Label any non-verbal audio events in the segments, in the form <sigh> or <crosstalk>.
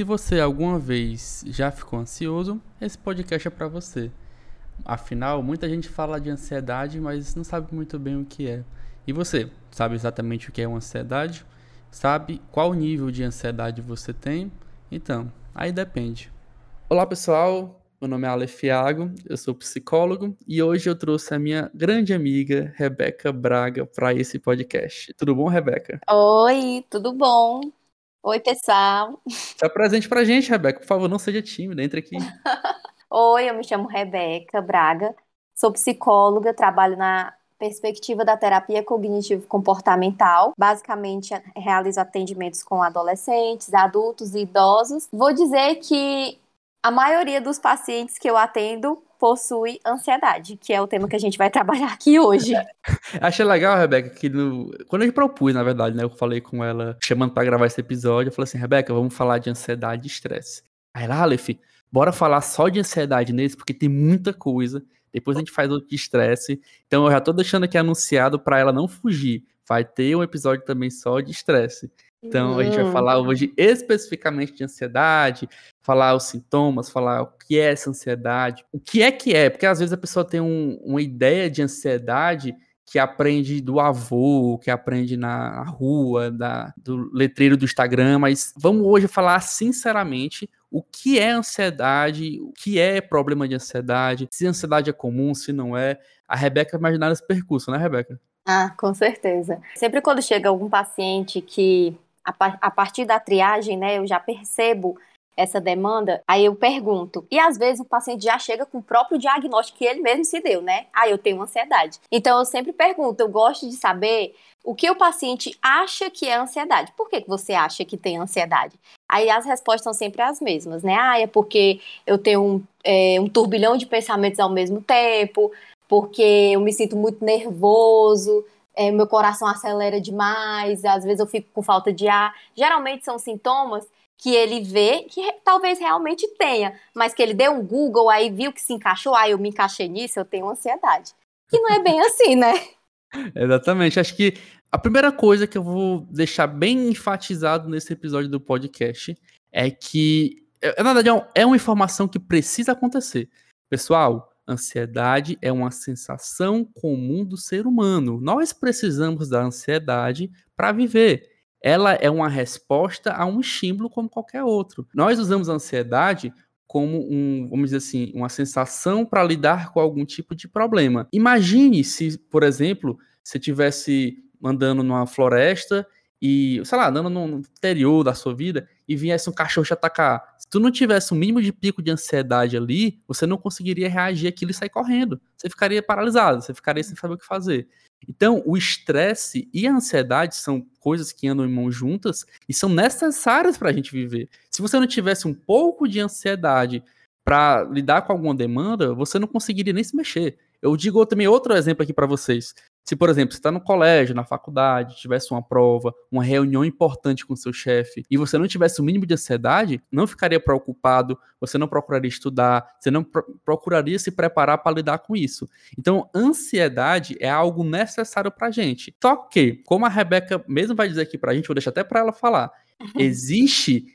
Se você alguma vez já ficou ansioso, esse podcast é para você. Afinal, muita gente fala de ansiedade, mas não sabe muito bem o que é. E você, sabe exatamente o que é uma ansiedade? Sabe qual nível de ansiedade você tem? Então, aí depende. Olá pessoal, meu nome é Aleph Iago, eu sou psicólogo e hoje eu trouxe a minha grande amiga Rebeca Braga para esse podcast. Tudo bom, Rebeca? Oi, tudo bom? Oi, pessoal. Se apresente pra gente, Rebeca, por favor, não seja tímida, entre aqui. <laughs> Oi, eu me chamo Rebeca Braga, sou psicóloga, trabalho na perspectiva da terapia cognitivo-comportamental. Basicamente, realizo atendimentos com adolescentes, adultos e idosos. Vou dizer que a maioria dos pacientes que eu atendo possui ansiedade, que é o tema que a gente vai <laughs> trabalhar aqui hoje. <laughs> Achei legal, Rebeca, que no... quando eu propus, na verdade, né, eu falei com ela, chamando para gravar esse episódio, eu falei assim, Rebeca, vamos falar de ansiedade e estresse. Aí ela, Aleph, bora falar só de ansiedade nesse, porque tem muita coisa. Depois a gente faz outro de estresse. Então eu já tô deixando aqui anunciado para ela não fugir. Vai ter um episódio também só de estresse. Então, a gente vai falar hoje especificamente de ansiedade, falar os sintomas, falar o que é essa ansiedade, o que é que é, porque às vezes a pessoa tem um, uma ideia de ansiedade que aprende do avô, que aprende na rua, da, do letreiro do Instagram, mas vamos hoje falar sinceramente o que é ansiedade, o que é problema de ansiedade, se ansiedade é comum, se não é. A Rebeca imaginar esse percurso, né, Rebeca? Ah, com certeza. Sempre quando chega algum paciente que a, partir da triagem, né, eu já percebo essa demanda, aí eu pergunto. E às vezes o paciente já chega com o próprio diagnóstico que ele mesmo se deu, né? Ah, eu tenho ansiedade. Então eu sempre pergunto, eu gosto de saber o que o paciente acha que é ansiedade. Por que você acha que tem ansiedade? Aí as respostas são sempre as mesmas, né? Ah, é porque eu tenho um, é, um turbilhão de pensamentos ao mesmo tempo, porque eu me sinto muito nervoso, é, meu coração acelera demais, às vezes eu fico com falta de ar. Geralmente são sintomas que ele vê que talvez realmente tenha, mas que ele deu um Google aí viu que se encaixou, ah, eu me encaixei nisso, eu tenho ansiedade. Que não é bem <laughs> assim, né? Exatamente. Acho que a primeira coisa que eu vou deixar bem enfatizado nesse episódio do podcast é que, é, na verdade, é, é uma informação que precisa acontecer. Pessoal, Ansiedade é uma sensação comum do ser humano. Nós precisamos da ansiedade para viver. Ela é uma resposta a um estímulo como qualquer outro. Nós usamos a ansiedade como um, vamos dizer assim, uma sensação para lidar com algum tipo de problema. Imagine se, por exemplo, você tivesse andando numa floresta e, sei lá, andando no interior da sua vida e viesse um cachorro te atacar. Se tu não tivesse um mínimo de pico de ansiedade ali, você não conseguiria reagir àquilo e sair correndo. Você ficaria paralisado, você ficaria sem saber o que fazer. Então, o estresse e a ansiedade são coisas que andam em mãos juntas e são necessárias para a gente viver. Se você não tivesse um pouco de ansiedade para lidar com alguma demanda, você não conseguiria nem se mexer. Eu digo também outro exemplo aqui para vocês. Se, por exemplo, você está no colégio, na faculdade, tivesse uma prova, uma reunião importante com seu chefe, e você não tivesse o mínimo de ansiedade, não ficaria preocupado, você não procuraria estudar, você não pro procuraria se preparar para lidar com isso. Então, ansiedade é algo necessário para a gente. Só que, como a Rebeca mesmo vai dizer aqui para a gente, vou deixar até para ela falar, existe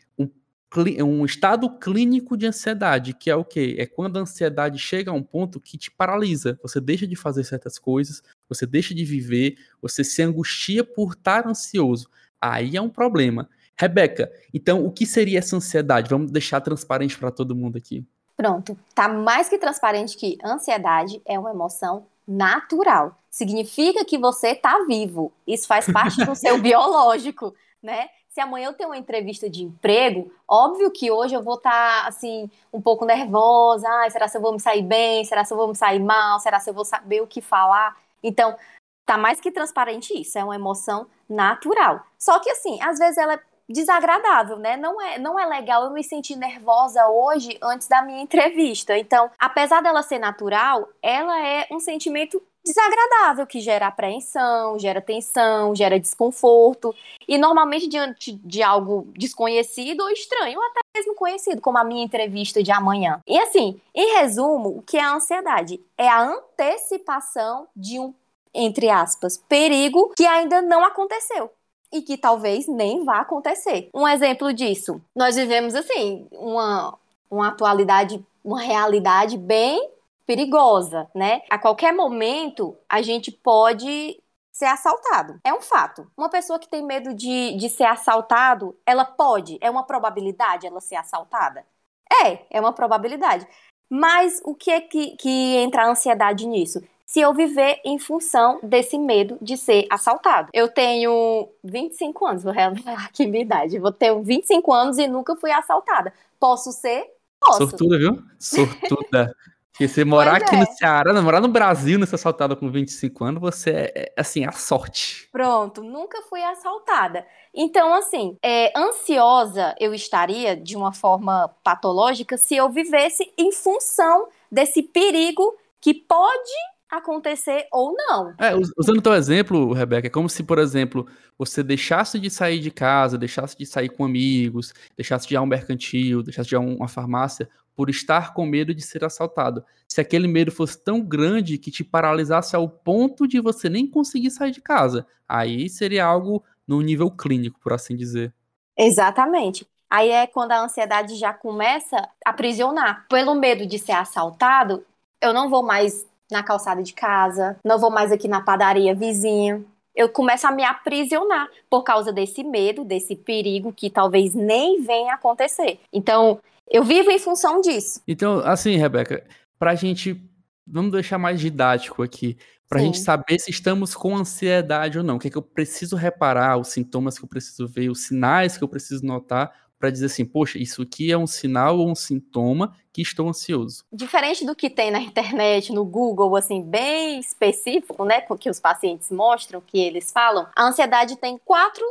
um estado clínico de ansiedade, que é o quê? É quando a ansiedade chega a um ponto que te paralisa. Você deixa de fazer certas coisas, você deixa de viver, você se angustia por estar ansioso. Aí é um problema. Rebeca, então o que seria essa ansiedade? Vamos deixar transparente para todo mundo aqui. Pronto, tá mais que transparente que ansiedade é uma emoção natural. Significa que você está vivo. Isso faz parte do seu <laughs> biológico, né? se amanhã eu tenho uma entrevista de emprego, óbvio que hoje eu vou estar, tá, assim, um pouco nervosa. Ai, será que eu vou me sair bem? Será que eu vou me sair mal? Será que eu vou saber o que falar? Então, tá mais que transparente isso. É uma emoção natural. Só que, assim, às vezes ela é desagradável, né? Não é, não é legal eu me sentir nervosa hoje antes da minha entrevista. Então, apesar dela ser natural, ela é um sentimento desagradável, que gera apreensão, gera tensão, gera desconforto. E normalmente diante de algo desconhecido ou estranho, ou até mesmo conhecido, como a minha entrevista de amanhã. E assim, em resumo, o que é a ansiedade? É a antecipação de um, entre aspas, perigo que ainda não aconteceu. e que talvez nem vá acontecer. Um exemplo disso, nós vivemos assim, uma, uma atualidade, uma realidade bem perigosa, né? A qualquer momento a gente pode ser assaltado. É um fato. Uma pessoa que tem medo de, de ser assaltado, ela pode, é uma probabilidade ela ser assaltada? É, é uma probabilidade. Mas o que é que, que entra a ansiedade nisso? Se eu viver em função desse medo de ser assaltado. Eu tenho 25 anos, vou revelar aqui minha idade. Vou ter 25 anos e nunca fui assaltada. Posso ser? Posso. Sortuda, viu? Sortuda. Porque você morar pois aqui é. no Ceará, não, morar no Brasil, não ser assaltada com 25 anos, você é, é, assim, a sorte. Pronto, nunca fui assaltada. Então, assim, é, ansiosa eu estaria de uma forma patológica se eu vivesse em função desse perigo que pode acontecer ou não. É, usando o teu exemplo, Rebeca, é como se, por exemplo, você deixasse de sair de casa, deixasse de sair com amigos, deixasse de ir a um mercantil, deixasse de ir a uma farmácia, por estar com medo de ser assaltado. Se aquele medo fosse tão grande que te paralisasse ao ponto de você nem conseguir sair de casa, aí seria algo no nível clínico, por assim dizer. Exatamente. Aí é quando a ansiedade já começa a aprisionar. Pelo medo de ser assaltado, eu não vou mais na calçada de casa, não vou mais aqui na padaria vizinha. Eu começo a me aprisionar por causa desse medo, desse perigo que talvez nem venha acontecer. Então, eu vivo em função disso. Então, assim, Rebeca, para a gente, vamos deixar mais didático aqui, para a gente saber se estamos com ansiedade ou não, o que é que eu preciso reparar, os sintomas que eu preciso ver, os sinais que eu preciso notar para dizer assim, poxa, isso aqui é um sinal ou um sintoma que estou ansioso. Diferente do que tem na internet, no Google, assim, bem específico, né, que os pacientes mostram, que eles falam, a ansiedade tem quatro,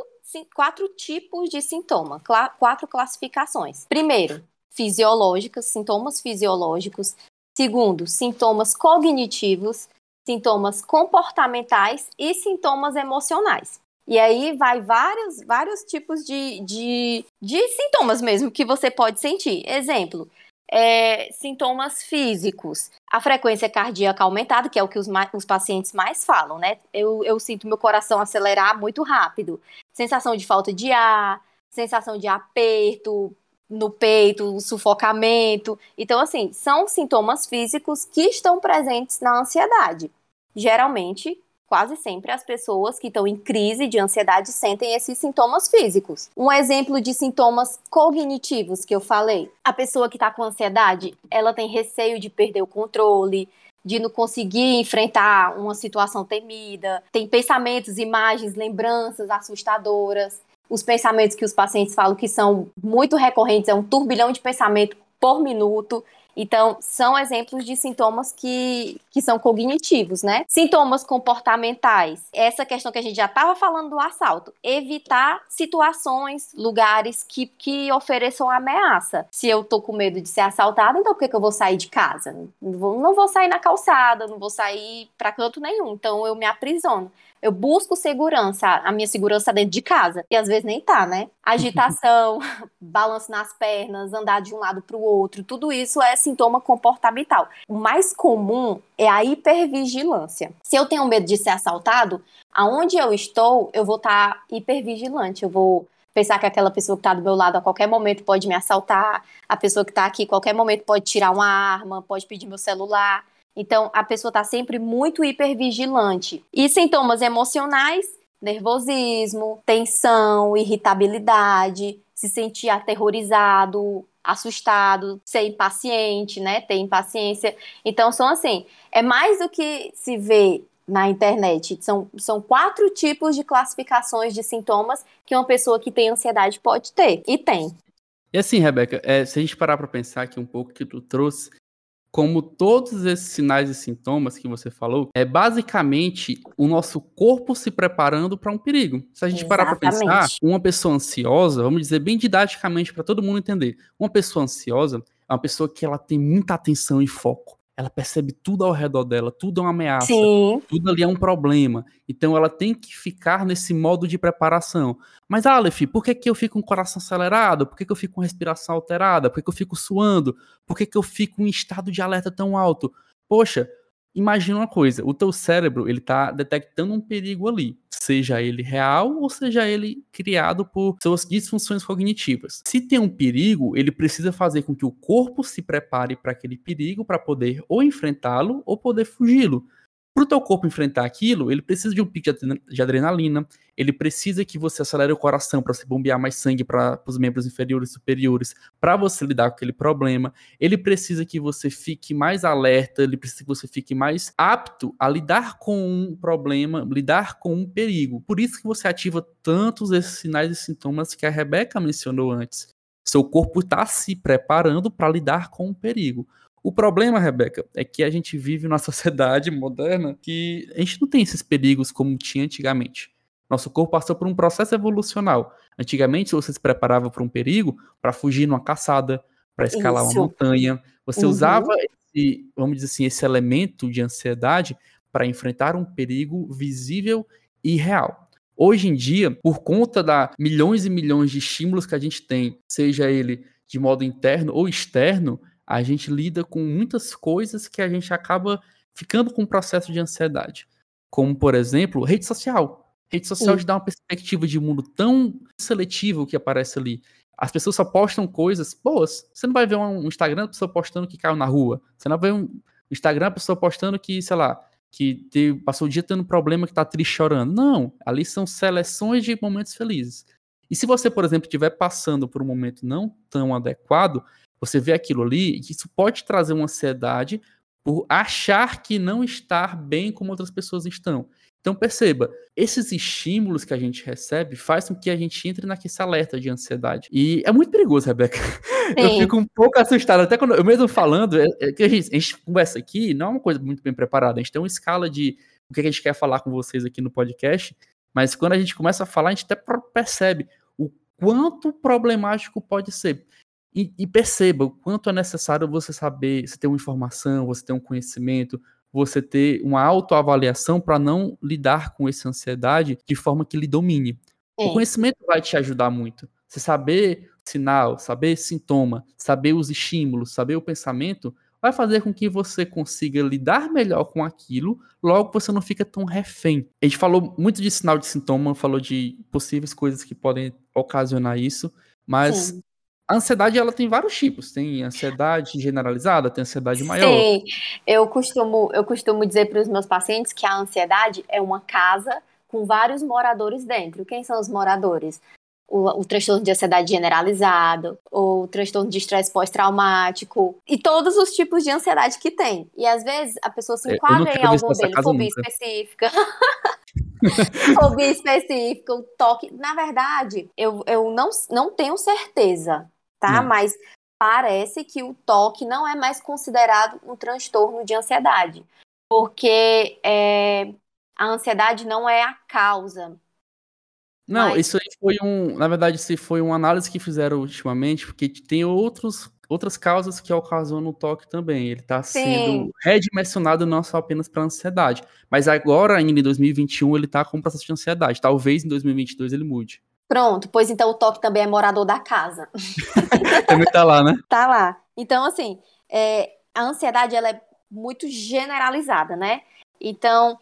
quatro tipos de sintoma, quatro classificações. Primeiro, fisiológicas, sintomas fisiológicos. Segundo, sintomas cognitivos, sintomas comportamentais e sintomas emocionais. E aí vai vários, vários tipos de, de, de sintomas mesmo que você pode sentir. Exemplo, é, sintomas físicos. A frequência cardíaca aumentada, que é o que os, os pacientes mais falam, né? Eu, eu sinto meu coração acelerar muito rápido. Sensação de falta de ar, sensação de aperto, no peito, sufocamento. Então, assim, são sintomas físicos que estão presentes na ansiedade. Geralmente, quase sempre, as pessoas que estão em crise de ansiedade sentem esses sintomas físicos. Um exemplo de sintomas cognitivos que eu falei: a pessoa que está com ansiedade, ela tem receio de perder o controle. De não conseguir enfrentar uma situação temida, tem pensamentos, imagens, lembranças assustadoras, os pensamentos que os pacientes falam que são muito recorrentes, é um turbilhão de pensamento por minuto. Então, são exemplos de sintomas que, que são cognitivos, né? Sintomas comportamentais. Essa questão que a gente já estava falando do assalto. Evitar situações, lugares que, que ofereçam ameaça. Se eu tô com medo de ser assaltada, então por que, que eu vou sair de casa? Não vou, não vou sair na calçada, não vou sair para canto nenhum. Então, eu me aprisiono. Eu busco segurança, a minha segurança dentro de casa. E às vezes nem tá, né? Agitação, <laughs> balanço nas pernas, andar de um lado para o outro, tudo isso é sintoma comportamental. O mais comum é a hipervigilância. Se eu tenho medo de ser assaltado, aonde eu estou, eu vou estar tá hipervigilante. Eu vou pensar que aquela pessoa que está do meu lado a qualquer momento pode me assaltar, a pessoa que está aqui a qualquer momento pode tirar uma arma, pode pedir meu celular. Então, a pessoa está sempre muito hipervigilante. E sintomas emocionais, nervosismo, tensão, irritabilidade, se sentir aterrorizado, assustado, ser impaciente, né? Ter impaciência. Então, são assim, é mais do que se vê na internet. São, são quatro tipos de classificações de sintomas que uma pessoa que tem ansiedade pode ter. E tem. E assim, Rebeca, é, se a gente parar para pensar aqui um pouco que tu trouxe, como todos esses sinais e sintomas que você falou, é basicamente o nosso corpo se preparando para um perigo. Se a gente Exatamente. parar para pensar, uma pessoa ansiosa, vamos dizer bem didaticamente para todo mundo entender, uma pessoa ansiosa é uma pessoa que ela tem muita atenção e foco ela percebe tudo ao redor dela, tudo é uma ameaça, Sim. tudo ali é um problema. Então ela tem que ficar nesse modo de preparação. Mas, Aleph, por que, que eu fico com o coração acelerado? Por que, que eu fico com respiração alterada? Por que, que eu fico suando? Por que, que eu fico em estado de alerta tão alto? Poxa, imagina uma coisa, o teu cérebro, ele tá detectando um perigo ali. Seja ele real ou seja ele criado por suas disfunções cognitivas. Se tem um perigo, ele precisa fazer com que o corpo se prepare para aquele perigo para poder ou enfrentá-lo ou poder fugi-lo. Para o teu corpo enfrentar aquilo, ele precisa de um pico de adrenalina, ele precisa que você acelere o coração para se bombear mais sangue para os membros inferiores e superiores, para você lidar com aquele problema. Ele precisa que você fique mais alerta, ele precisa que você fique mais apto a lidar com um problema, lidar com um perigo. Por isso que você ativa tantos esses sinais e sintomas que a Rebeca mencionou antes. Seu corpo está se preparando para lidar com um perigo. O problema, Rebeca, é que a gente vive numa <laughs> sociedade moderna que a gente não tem esses perigos como tinha antigamente. Nosso corpo passou por um processo evolucional. Antigamente, você se preparava para um perigo para fugir numa caçada, para escalar Isso. uma montanha. Você uhum. usava esse, vamos dizer assim, esse elemento de ansiedade para enfrentar um perigo visível e real. Hoje em dia, por conta da milhões e milhões de estímulos que a gente tem, seja ele de modo interno ou externo, a gente lida com muitas coisas que a gente acaba ficando com um processo de ansiedade. Como, por exemplo, rede social. Rede social te dá uma perspectiva de mundo tão seletivo que aparece ali. As pessoas só postam coisas boas. Você não vai ver um Instagram da pessoa postando que caiu na rua. Você não vai ver um Instagram da pessoa postando que, sei lá, que teve, passou o dia tendo problema que tá triste chorando. Não, ali são seleções de momentos felizes. E se você, por exemplo, estiver passando por um momento não tão adequado, você vê aquilo ali, que isso pode trazer uma ansiedade por achar que não estar bem como outras pessoas estão. Então perceba, esses estímulos que a gente recebe faz com que a gente entre naquele alerta de ansiedade. E é muito perigoso, Rebeca. <laughs> Sim. Eu fico um pouco assustado, até quando eu mesmo falando, é, é que a gente, a gente conversa aqui, não é uma coisa muito bem preparada, a gente tem uma escala de o que a gente quer falar com vocês aqui no podcast, mas quando a gente começa a falar, a gente até percebe o quanto problemático pode ser. E, e, perceba o quanto é necessário você saber, você ter uma informação, você ter um conhecimento, você ter uma autoavaliação para não lidar com essa ansiedade de forma que lhe domine. É. O conhecimento vai te ajudar muito. Você saber sinal, saber sintoma, saber os estímulos, saber o pensamento, vai fazer com que você consiga lidar melhor com aquilo, logo você não fica tão refém. A gente falou muito de sinal de sintoma, falou de possíveis coisas que podem ocasionar isso, mas Sim a ansiedade ela tem vários tipos. Tem ansiedade generalizada, tem ansiedade maior. Sim, eu costumo, eu costumo dizer para os meus pacientes que a ansiedade é uma casa com vários moradores dentro. Quem são os moradores? O, o transtorno de ansiedade generalizado, o transtorno de estresse pós-traumático e todos os tipos de ansiedade que tem. E às vezes a pessoa se é, enquadra em algum deles, fobia nunca. específica. <laughs> fobia específica, o toque. Na verdade, eu, eu não, não tenho certeza tá? Não. Mas parece que o toque não é mais considerado um transtorno de ansiedade, porque é, a ansiedade não é a causa. Não, mas... isso aí foi um, na verdade, isso foi uma análise que fizeram ultimamente, porque tem outros outras causas que ocasionam o toque também. Ele está sendo redimensionado não só apenas para ansiedade, mas agora ainda em 2021 ele está com um processo de ansiedade. Talvez em 2022 ele mude. Pronto, pois então o Toque também é morador da casa. <laughs> também tá lá, né? Tá lá. Então, assim, é, a ansiedade ela é muito generalizada, né? Então,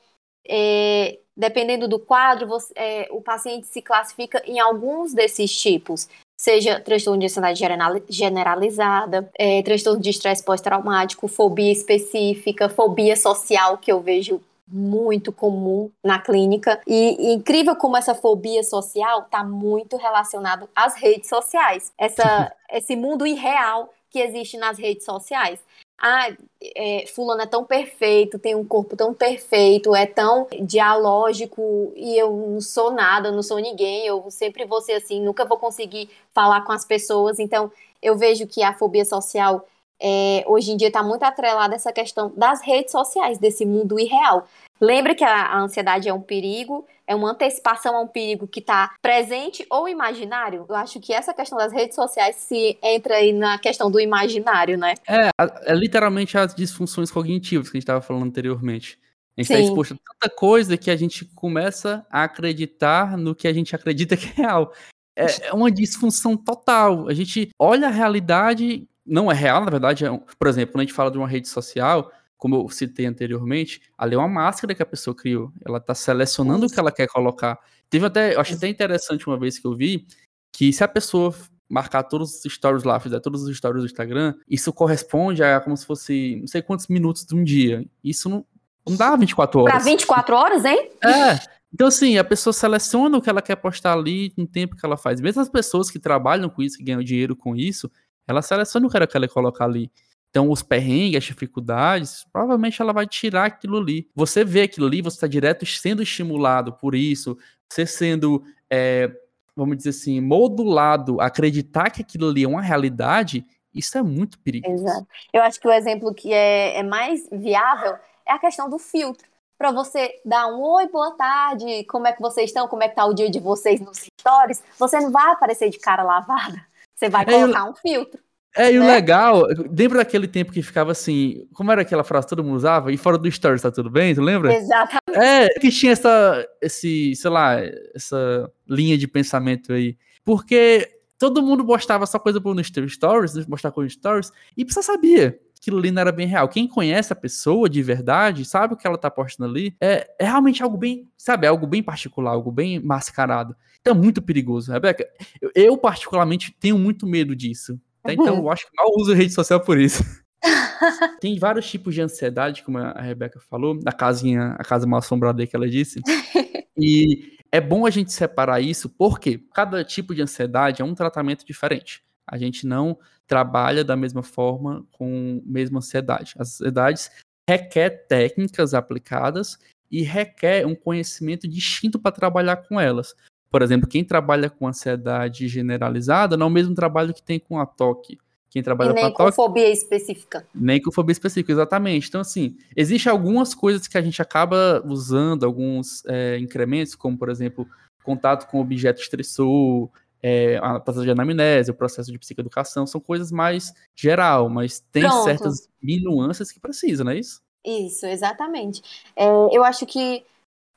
é, dependendo do quadro, você, é, o paciente se classifica em alguns desses tipos. Seja transtorno de ansiedade generalizada, é, transtorno de estresse pós-traumático, fobia específica, fobia social, que eu vejo muito comum na clínica. E, e, incrível como essa fobia social está muito relacionado às redes sociais. Essa, <laughs> esse mundo irreal que existe nas redes sociais. Ah, é, fulano é tão perfeito, tem um corpo tão perfeito, é tão dialógico e eu não sou nada, não sou ninguém, eu sempre vou ser assim, nunca vou conseguir falar com as pessoas. Então, eu vejo que a fobia social é, hoje em dia está muito atrelada essa questão das redes sociais, desse mundo irreal. Lembra que a, a ansiedade é um perigo, é uma antecipação a um perigo que está presente ou imaginário? Eu acho que essa questão das redes sociais se entra aí na questão do imaginário, né? É, é literalmente as disfunções cognitivas que a gente estava falando anteriormente. A gente está exposto a tanta coisa que a gente começa a acreditar no que a gente acredita que é real. É, é uma disfunção total. A gente olha a realidade, não é real, na verdade. É um, por exemplo, quando a gente fala de uma rede social, como eu citei anteriormente, ali é uma máscara que a pessoa criou. Ela está selecionando Isso. o que ela quer colocar. Teve até, eu achei até interessante uma vez que eu vi, que se a pessoa marcar todos os stories lá, fizer todos os stories do Instagram, isso corresponde a como se fosse não sei quantos minutos de um dia. Isso não, não dá 24 horas. Pra 24 horas, hein? É. Então, assim, a pessoa seleciona o que ela quer postar ali no tempo que ela faz. Mesmo as pessoas que trabalham com isso, que ganham dinheiro com isso, ela seleciona o que ela quer colocar ali. Então, os perrengues, as dificuldades, provavelmente ela vai tirar aquilo ali. Você vê aquilo ali, você está direto sendo estimulado por isso, você sendo, é, vamos dizer assim, modulado acreditar que aquilo ali é uma realidade, isso é muito perigoso. Exato. Eu acho que o exemplo que é, é mais viável é a questão do filtro. Para você dar um oi, boa tarde, como é que vocês estão, como é que tá o dia de vocês nos stories, você não vai aparecer de cara lavada. Você vai colocar é, eu... um filtro. É, e o né? legal, lembra daquele tempo que ficava assim, como era aquela frase que todo mundo usava? E fora do stories tá tudo bem, tu lembra? Exatamente. É, que tinha essa, esse, sei lá, essa linha de pensamento aí. Porque todo mundo postava só coisa por no stories, mostrar coisa no stories, e você sabia aquilo ali não era bem real. Quem conhece a pessoa de verdade, sabe o que ela tá postando ali, é, é realmente algo bem, sabe, é algo bem particular, algo bem mascarado. Então é muito perigoso, Rebeca. Eu, eu particularmente tenho muito medo disso até então, eu acho que mal uso rede social por isso. <laughs> Tem vários tipos de ansiedade, como a Rebeca falou, na casinha, a casa mal assombrada que ela disse. <laughs> e é bom a gente separar isso, porque cada tipo de ansiedade é um tratamento diferente. A gente não trabalha da mesma forma com a mesma ansiedade. As ansiedades requer técnicas aplicadas e requer um conhecimento distinto para trabalhar com elas. Por exemplo, quem trabalha com ansiedade generalizada não é o mesmo trabalho que tem com a TOC. Quem trabalha e nem com, a com fobia específica. Nem com fobia específica, exatamente. Então, assim, existem algumas coisas que a gente acaba usando, alguns é, incrementos, como, por exemplo, contato com objeto estressor, é, a passagem de anamnese, o processo de psicoeducação, são coisas mais geral, mas tem Pronto. certas nuances que precisam, não é isso? Isso, exatamente. É, eu acho que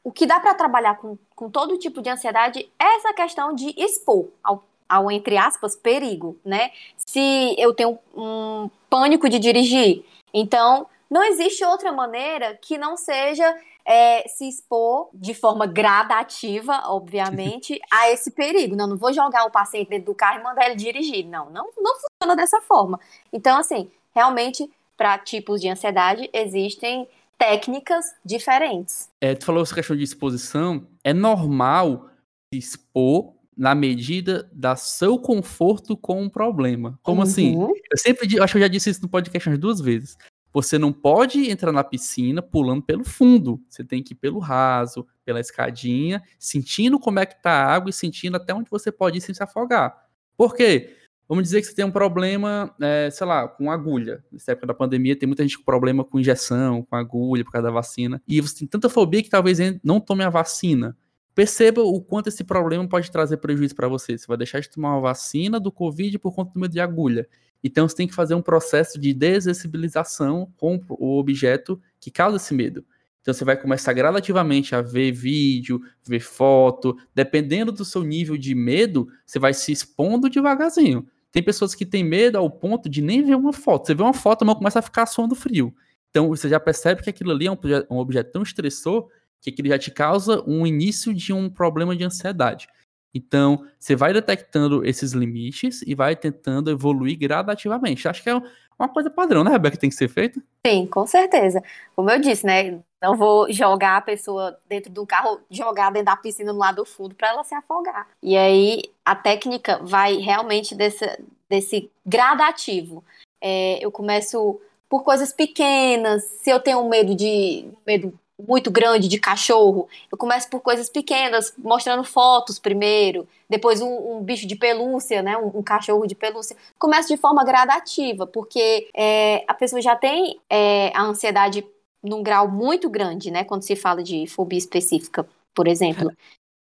o que dá para trabalhar com, com todo tipo de ansiedade é essa questão de expor ao, ao, entre aspas, perigo, né? Se eu tenho um pânico de dirigir, então não existe outra maneira que não seja é, se expor de forma gradativa, obviamente, <laughs> a esse perigo. Não, não vou jogar o paciente dentro do carro e mandar ele dirigir. Não, não, não funciona dessa forma. Então, assim, realmente, para tipos de ansiedade, existem técnicas diferentes. É, tu falou essa questão de exposição, é normal se expor na medida da seu conforto com o problema. Como assim? uhum. assim? Eu sempre acho que eu já disse isso no podcast duas vezes. Você não pode entrar na piscina pulando pelo fundo. Você tem que ir pelo raso, pela escadinha, sentindo como é que tá a água e sentindo até onde você pode ir sem se afogar. Por quê? Vamos dizer que você tem um problema, é, sei lá, com agulha. Nessa época da pandemia, tem muita gente com problema com injeção, com agulha, por causa da vacina. E você tem tanta fobia que talvez não tome a vacina. Perceba o quanto esse problema pode trazer prejuízo para você. Você vai deixar de tomar uma vacina do Covid por conta do medo de agulha. Então você tem que fazer um processo de dessensibilização com o objeto que causa esse medo. Então você vai começar gradativamente a ver vídeo, ver foto. Dependendo do seu nível de medo, você vai se expondo devagarzinho. Tem pessoas que têm medo ao ponto de nem ver uma foto. Você vê uma foto, mão começa a ficar suando frio. Então você já percebe que aquilo ali é um, um objeto tão estressor que aquilo já te causa um início de um problema de ansiedade. Então, você vai detectando esses limites e vai tentando evoluir gradativamente. Acho que é uma coisa padrão, né, Rebeca, que tem que ser feita? Sim, com certeza. Como eu disse, né? Não vou jogar a pessoa dentro do carro, jogar dentro da piscina no lado do fundo para ela se afogar. E aí a técnica vai realmente desse, desse gradativo. É, eu começo por coisas pequenas. Se eu tenho medo de medo muito grande de cachorro, eu começo por coisas pequenas, mostrando fotos primeiro, depois um, um bicho de pelúcia, né, um, um, cachorro de pelúcia. Começo de forma gradativa, porque é, a pessoa já tem é, a ansiedade num grau muito grande, né, quando se fala de fobia específica, por exemplo.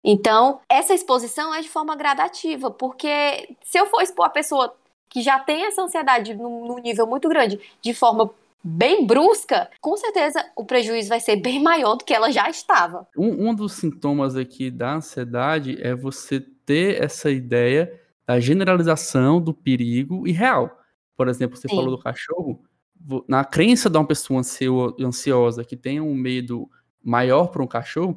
Então, essa exposição é de forma gradativa, porque se eu for expor a pessoa que já tem essa ansiedade num, num nível muito grande, de forma bem brusca, com certeza o prejuízo vai ser bem maior do que ela já estava. Um, um dos sintomas aqui da ansiedade é você ter essa ideia da generalização do perigo e real. Por exemplo, você Sim. falou do cachorro, na crença de uma pessoa ansiosa que tem um medo maior para um cachorro,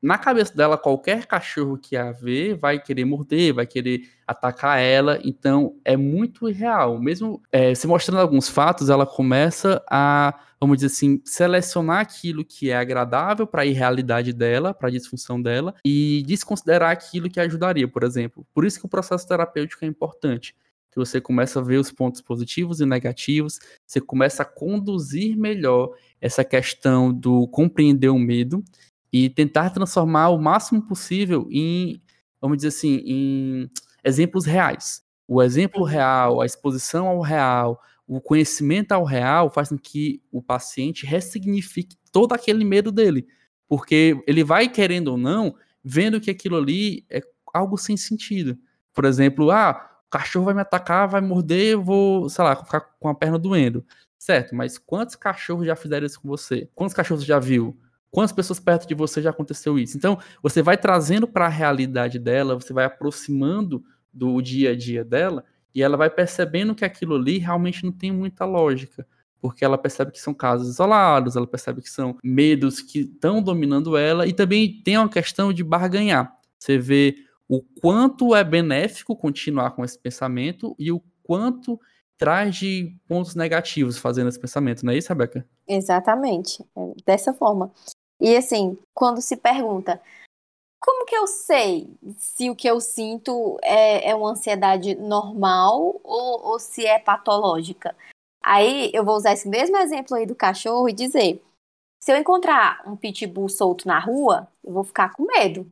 na cabeça dela, qualquer cachorro que a vê vai querer morder, vai querer atacar ela. Então, é muito irreal. Mesmo é, se mostrando alguns fatos, ela começa a, vamos dizer assim, selecionar aquilo que é agradável para a irrealidade dela, para a disfunção dela, e desconsiderar aquilo que ajudaria, por exemplo. Por isso que o processo terapêutico é importante. Que você começa a ver os pontos positivos e negativos, você começa a conduzir melhor essa questão do compreender o medo e tentar transformar o máximo possível em, vamos dizer assim, em exemplos reais. O exemplo real, a exposição ao real, o conhecimento ao real faz com que o paciente ressignifique todo aquele medo dele, porque ele vai querendo ou não, vendo que aquilo ali é algo sem sentido. Por exemplo, ah, o cachorro vai me atacar, vai morder, eu vou, sei lá, ficar com a perna doendo. Certo, mas quantos cachorros já fizeram isso com você? Quantos cachorros já viu? Quantas pessoas perto de você já aconteceu isso? Então, você vai trazendo para a realidade dela, você vai aproximando do dia a dia dela, e ela vai percebendo que aquilo ali realmente não tem muita lógica. Porque ela percebe que são casos isolados, ela percebe que são medos que estão dominando ela, e também tem uma questão de barganhar. Você vê o quanto é benéfico continuar com esse pensamento e o quanto traz de pontos negativos fazendo esse pensamento, não é isso, Rebeca? Exatamente, é dessa forma. E assim, quando se pergunta como que eu sei se o que eu sinto é, é uma ansiedade normal ou, ou se é patológica? Aí eu vou usar esse mesmo exemplo aí do cachorro e dizer: se eu encontrar um pitbull solto na rua, eu vou ficar com medo.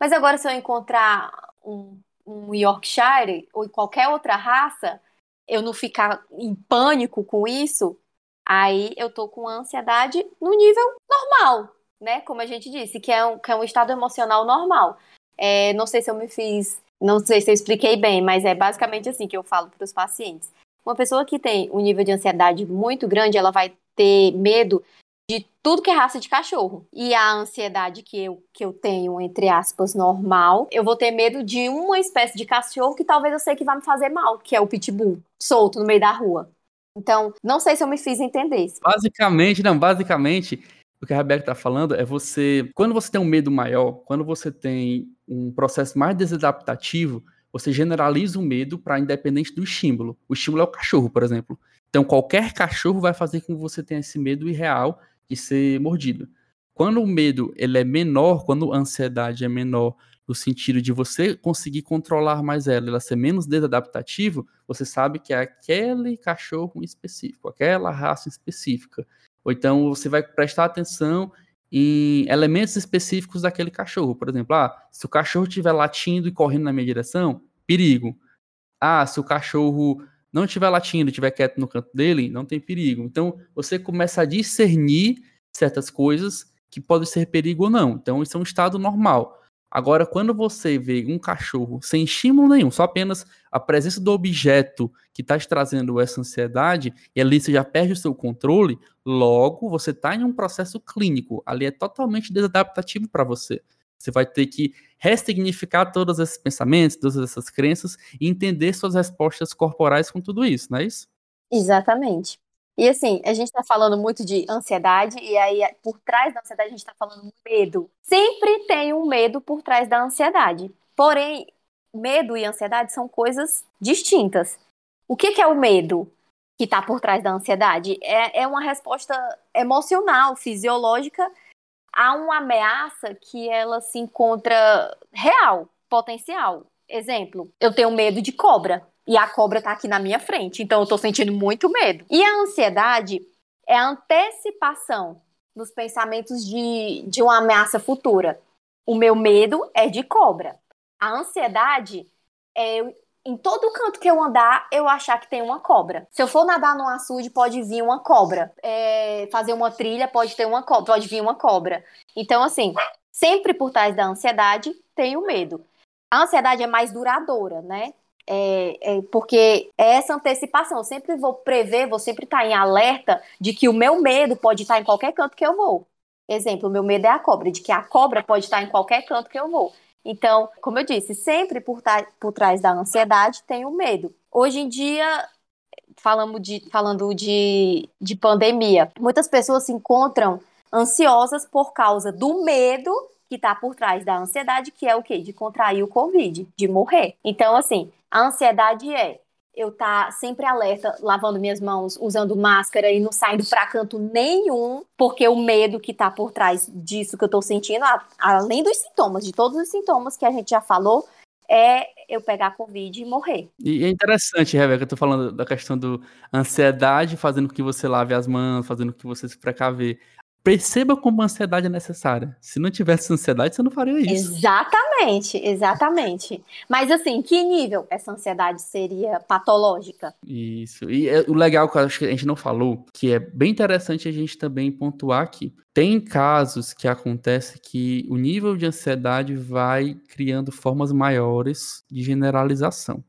Mas agora, se eu encontrar um, um Yorkshire ou qualquer outra raça, eu não ficar em pânico com isso, aí eu tô com ansiedade no nível normal, né? Como a gente disse, que é um, que é um estado emocional normal. É, não sei se eu me fiz, não sei se eu expliquei bem, mas é basicamente assim que eu falo para os pacientes. Uma pessoa que tem um nível de ansiedade muito grande, ela vai ter medo de tudo que é raça de cachorro. E a ansiedade que eu, que eu tenho, entre aspas, normal, eu vou ter medo de uma espécie de cachorro que talvez eu sei que vai me fazer mal, que é o pitbull, solto no meio da rua. Então, não sei se eu me fiz entender. Basicamente, não, basicamente, o que a Rebeca está falando é você, quando você tem um medo maior, quando você tem um processo mais desadaptativo, você generaliza o medo para independente do estímulo. O estímulo é o cachorro, por exemplo. Então, qualquer cachorro vai fazer com que você tenha esse medo irreal de ser mordido. Quando o medo ele é menor, quando a ansiedade é menor, no sentido de você conseguir controlar mais ela, ela ser menos desadaptativo, você sabe que é aquele cachorro específico, aquela raça específica. Ou então você vai prestar atenção em elementos específicos daquele cachorro. Por exemplo, ah, se o cachorro estiver latindo e correndo na minha direção, perigo. Ah, se o cachorro não estiver latindo, estiver quieto no canto dele, não tem perigo. Então você começa a discernir certas coisas que podem ser perigo ou não. Então isso é um estado normal. Agora, quando você vê um cachorro sem estímulo nenhum, só apenas a presença do objeto que está te trazendo essa ansiedade, e ali você já perde o seu controle, logo você está em um processo clínico. Ali é totalmente desadaptativo para você. Você vai ter que ressignificar todos esses pensamentos, todas essas crenças e entender suas respostas corporais com tudo isso, não é isso? Exatamente. E assim, a gente está falando muito de ansiedade, e aí por trás da ansiedade a gente está falando medo. Sempre tem um medo por trás da ansiedade. Porém, medo e ansiedade são coisas distintas. O que, que é o medo que está por trás da ansiedade? É, é uma resposta emocional, fisiológica a uma ameaça que ela se encontra real, potencial. Exemplo, eu tenho medo de cobra e a cobra tá aqui na minha frente, então eu tô sentindo muito medo. E a ansiedade é a antecipação dos pensamentos de, de uma ameaça futura. O meu medo é de cobra. A ansiedade é em todo canto que eu andar, eu achar que tem uma cobra. Se eu for nadar no açude, pode vir uma cobra. É, fazer uma trilha, pode ter uma cobra, pode vir uma cobra. Então, assim, sempre por trás da ansiedade tem o medo. A ansiedade é mais duradoura, né? É, é, porque é essa antecipação, eu sempre vou prever, vou sempre estar em alerta de que o meu medo pode estar em qualquer canto que eu vou. Exemplo, o meu medo é a cobra, de que a cobra pode estar em qualquer canto que eu vou. Então, como eu disse, sempre por, por trás da ansiedade tem o medo. Hoje em dia, falamos de, falando de, de pandemia, muitas pessoas se encontram ansiosas por causa do medo que está por trás da ansiedade, que é o quê? De contrair o Covid, de morrer. Então, assim, a ansiedade é eu estar tá sempre alerta, lavando minhas mãos, usando máscara e não saindo para canto nenhum, porque o medo que está por trás disso que eu estou sentindo, além dos sintomas, de todos os sintomas que a gente já falou, é eu pegar Covid e morrer. E é interessante, Rebeca, eu tô falando da questão do ansiedade fazendo com que você lave as mãos, fazendo com que você se precaver. Perceba como a ansiedade é necessária. Se não tivesse ansiedade, você não faria isso. Exatamente, exatamente. Mas assim, que nível essa ansiedade seria patológica? Isso. E é, o legal que eu acho que a gente não falou, que é bem interessante a gente também pontuar aqui. Tem casos que acontece que o nível de ansiedade vai criando formas maiores de generalização.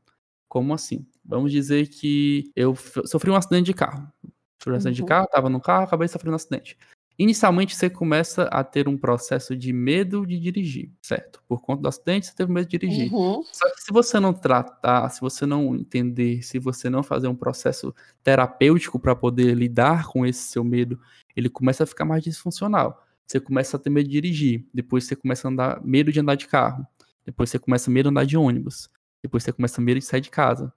Como assim? Vamos dizer que eu sofri um acidente de carro. Sofri um acidente uhum. de carro, estava no carro, acabei sofrendo um acidente. Inicialmente você começa a ter um processo de medo de dirigir, certo? Por conta do acidente, você teve medo de dirigir. Uhum. Só que se você não tratar, se você não entender, se você não fazer um processo terapêutico para poder lidar com esse seu medo, ele começa a ficar mais disfuncional. Você começa a ter medo de dirigir, depois você começa a andar medo de andar de carro, depois você começa a medo de andar de ônibus, depois você começa a medo de sair de casa,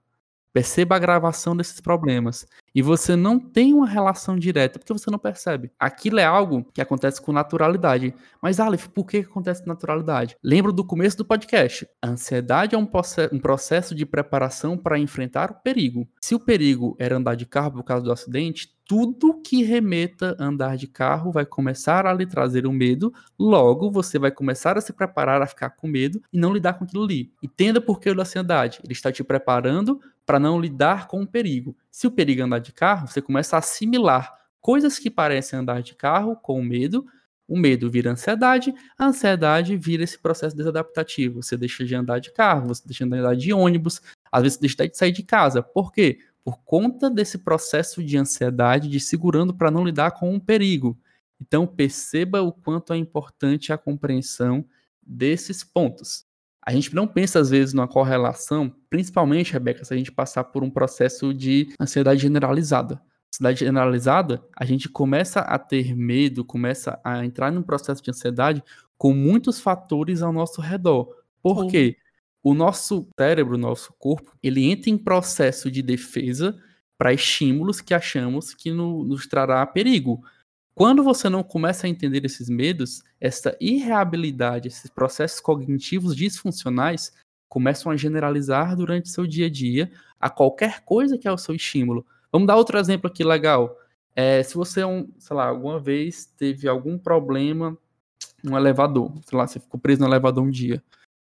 Perceba a gravação desses problemas. E você não tem uma relação direta, porque você não percebe. Aquilo é algo que acontece com naturalidade. Mas, Aleph, por que acontece com naturalidade? Lembro do começo do podcast. A ansiedade é um, processo de preparação para enfrentar o perigo. Se o perigo era andar de carro por causa do acidente, tudo que remeta a andar de carro vai começar a lhe trazer o um medo, logo você vai começar a se preparar a ficar com medo e não lidar com aquilo ali. Entenda por que da ansiedade. Ele está te preparando para não lidar com o perigo. Se o perigo é andar de carro, você começa a assimilar coisas que parecem andar de carro com o medo, o medo vira ansiedade, a ansiedade vira esse processo desadaptativo. Você deixa de andar de carro, você deixa de andar de ônibus, às vezes você deixa de sair de casa. Por quê? Por conta desse processo de ansiedade, de segurando para não lidar com um perigo. Então, perceba o quanto é importante a compreensão desses pontos. A gente não pensa, às vezes, numa correlação, principalmente, Rebeca, se a gente passar por um processo de ansiedade generalizada. Ansiedade generalizada, a gente começa a ter medo, começa a entrar num processo de ansiedade com muitos fatores ao nosso redor. Por quê? O nosso cérebro, o nosso corpo, ele entra em processo de defesa para estímulos que achamos que no, nos trará perigo. Quando você não começa a entender esses medos, essa irreabilidade, esses processos cognitivos disfuncionais começam a generalizar durante seu dia a dia a qualquer coisa que é o seu estímulo. Vamos dar outro exemplo aqui legal. É, se você, um, sei lá, alguma vez teve algum problema no elevador, sei lá, você ficou preso no elevador um dia.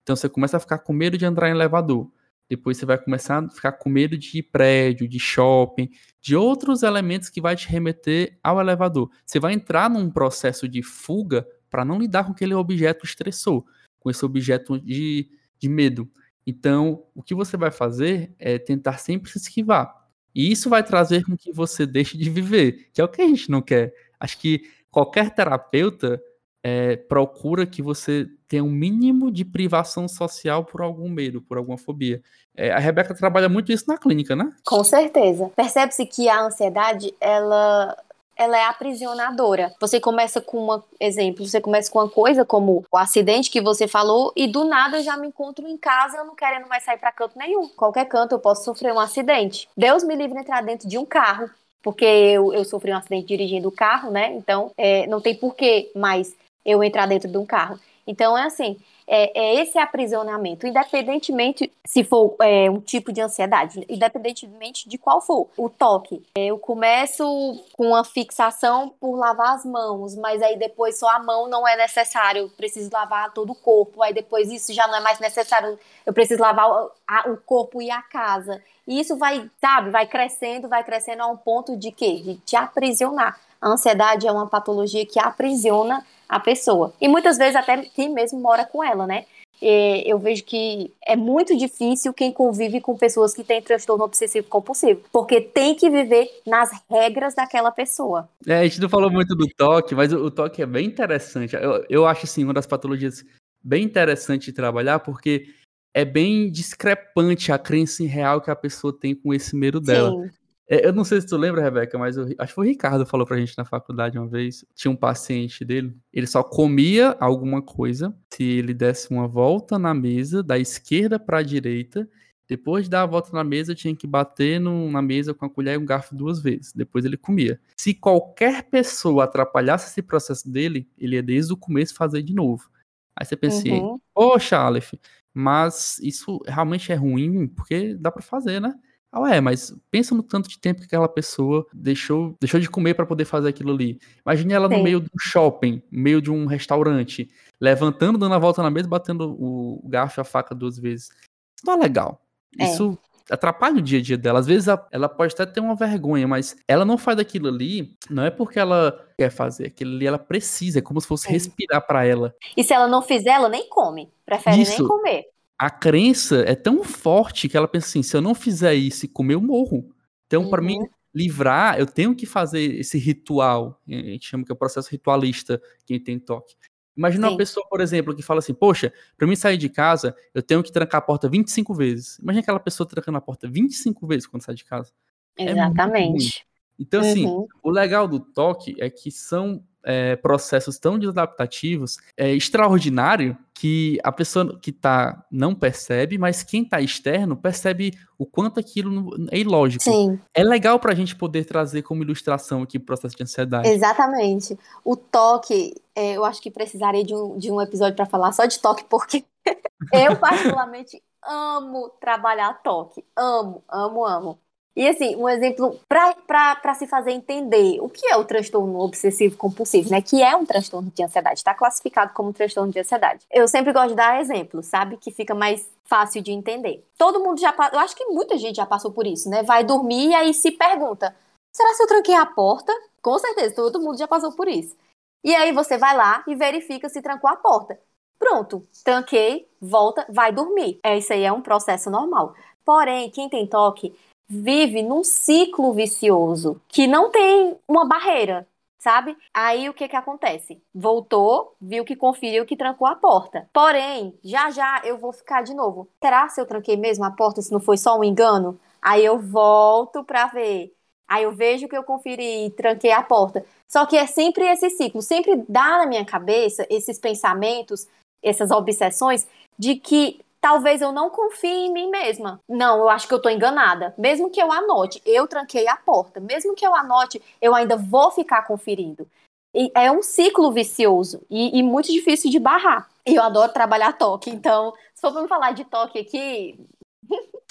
Então você começa a ficar com medo de entrar em elevador. Depois você vai começar a ficar com medo de prédio, de shopping, de outros elementos que vai te remeter ao elevador. Você vai entrar num processo de fuga para não lidar com aquele objeto estressor, com esse objeto de, de medo. Então, o que você vai fazer é tentar sempre se esquivar. E isso vai trazer com que você deixe de viver, que é o que a gente não quer. Acho que qualquer terapeuta é, procura que você tenha um mínimo de privação social por algum medo, por alguma fobia. É, a Rebeca trabalha muito isso na clínica, né? Com certeza. Percebe-se que a ansiedade, ela ela é aprisionadora. Você começa com um exemplo, você começa com uma coisa como o acidente que você falou e do nada eu já me encontro em casa, eu não querendo mais sair para canto nenhum. Qualquer canto eu posso sofrer um acidente. Deus me livre de entrar dentro de um carro, porque eu, eu sofri um acidente dirigindo o carro, né? Então é, não tem porquê mais eu entrar dentro de um carro. Então, é assim, é, é esse aprisionamento, independentemente se for é, um tipo de ansiedade, independentemente de qual for. O toque, é, eu começo com uma fixação por lavar as mãos, mas aí depois só a mão não é necessário, eu preciso lavar todo o corpo, aí depois isso já não é mais necessário, eu preciso lavar o, a, o corpo e a casa. E isso vai, sabe, vai crescendo, vai crescendo a um ponto de quê? De te aprisionar. A ansiedade é uma patologia que aprisiona a pessoa. E muitas vezes até quem mesmo mora com ela, né? E eu vejo que é muito difícil quem convive com pessoas que têm transtorno obsessivo compulsivo, porque tem que viver nas regras daquela pessoa. É, a gente não falou muito do toque, mas o, o toque é bem interessante. Eu, eu acho assim, uma das patologias bem interessante de trabalhar, porque é bem discrepante a crença real que a pessoa tem com esse medo dela. Sim. É, eu não sei se tu lembra, Rebeca, mas eu, acho que foi o Ricardo que falou pra gente na faculdade uma vez. Tinha um paciente dele, ele só comia alguma coisa se ele desse uma volta na mesa, da esquerda para a direita. Depois de dar a volta na mesa, tinha que bater no, na mesa com a colher e um garfo duas vezes. Depois ele comia. Se qualquer pessoa atrapalhasse esse processo dele, ele ia desde o começo fazer de novo. Aí você pensa, uhum. poxa, Aleph, mas isso realmente é ruim, porque dá para fazer, né? Ah, é, mas pensa no tanto de tempo que aquela pessoa deixou, deixou de comer para poder fazer aquilo ali. Imagine ela Sim. no meio de um shopping, no meio de um restaurante, levantando, dando a volta na mesa, batendo o garfo e a faca duas vezes. Isso não é legal. É. Isso atrapalha o dia a dia dela. Às vezes ela pode até ter uma vergonha, mas ela não faz aquilo ali, não é porque ela quer fazer, aquilo ali ela precisa, é como se fosse é. respirar para ela. E se ela não fizer, ela nem come, prefere Isso. nem comer a crença é tão forte que ela pensa assim: se eu não fizer isso e comer, eu morro. Então, uhum. para mim livrar, eu tenho que fazer esse ritual. A gente chama que é o processo ritualista, quem tem toque. Imagina Sim. uma pessoa, por exemplo, que fala assim: Poxa, para mim sair de casa, eu tenho que trancar a porta 25 vezes. Imagina aquela pessoa trancando a porta 25 vezes quando sai de casa. É Exatamente. É então, assim, uhum. o legal do toque é que são é, processos tão desadaptativos, é extraordinário que a pessoa que tá não percebe, mas quem tá externo percebe o quanto aquilo é ilógico. Sim. É legal para a gente poder trazer como ilustração aqui o processo de ansiedade. Exatamente. O toque, é, eu acho que precisaria de um, de um episódio para falar só de toque, porque <laughs> eu particularmente amo trabalhar toque. Amo, amo, amo. E assim, um exemplo para se fazer entender o que é o transtorno obsessivo compulsivo, né? Que é um transtorno de ansiedade, está classificado como transtorno de ansiedade. Eu sempre gosto de dar exemplo, sabe? Que fica mais fácil de entender. Todo mundo já eu acho que muita gente já passou por isso, né? Vai dormir e aí se pergunta: será se eu tranquei a porta? Com certeza, todo mundo já passou por isso. E aí você vai lá e verifica se trancou a porta. Pronto, tranquei, volta, vai dormir. É isso aí, é um processo normal. Porém, quem tem toque vive num ciclo vicioso que não tem uma barreira, sabe? Aí o que que acontece? Voltou, viu que conferiu que trancou a porta. Porém, já já eu vou ficar de novo. Será se eu tranquei mesmo a porta se não foi só um engano? Aí eu volto para ver. Aí eu vejo que eu conferi e tranquei a porta. Só que é sempre esse ciclo, sempre dá na minha cabeça esses pensamentos, essas obsessões de que talvez eu não confie em mim mesma. Não, eu acho que eu tô enganada. Mesmo que eu anote, eu tranquei a porta. Mesmo que eu anote, eu ainda vou ficar conferindo. E é um ciclo vicioso e, e muito difícil de barrar. E eu adoro trabalhar toque, então, se for pra me falar de toque aqui,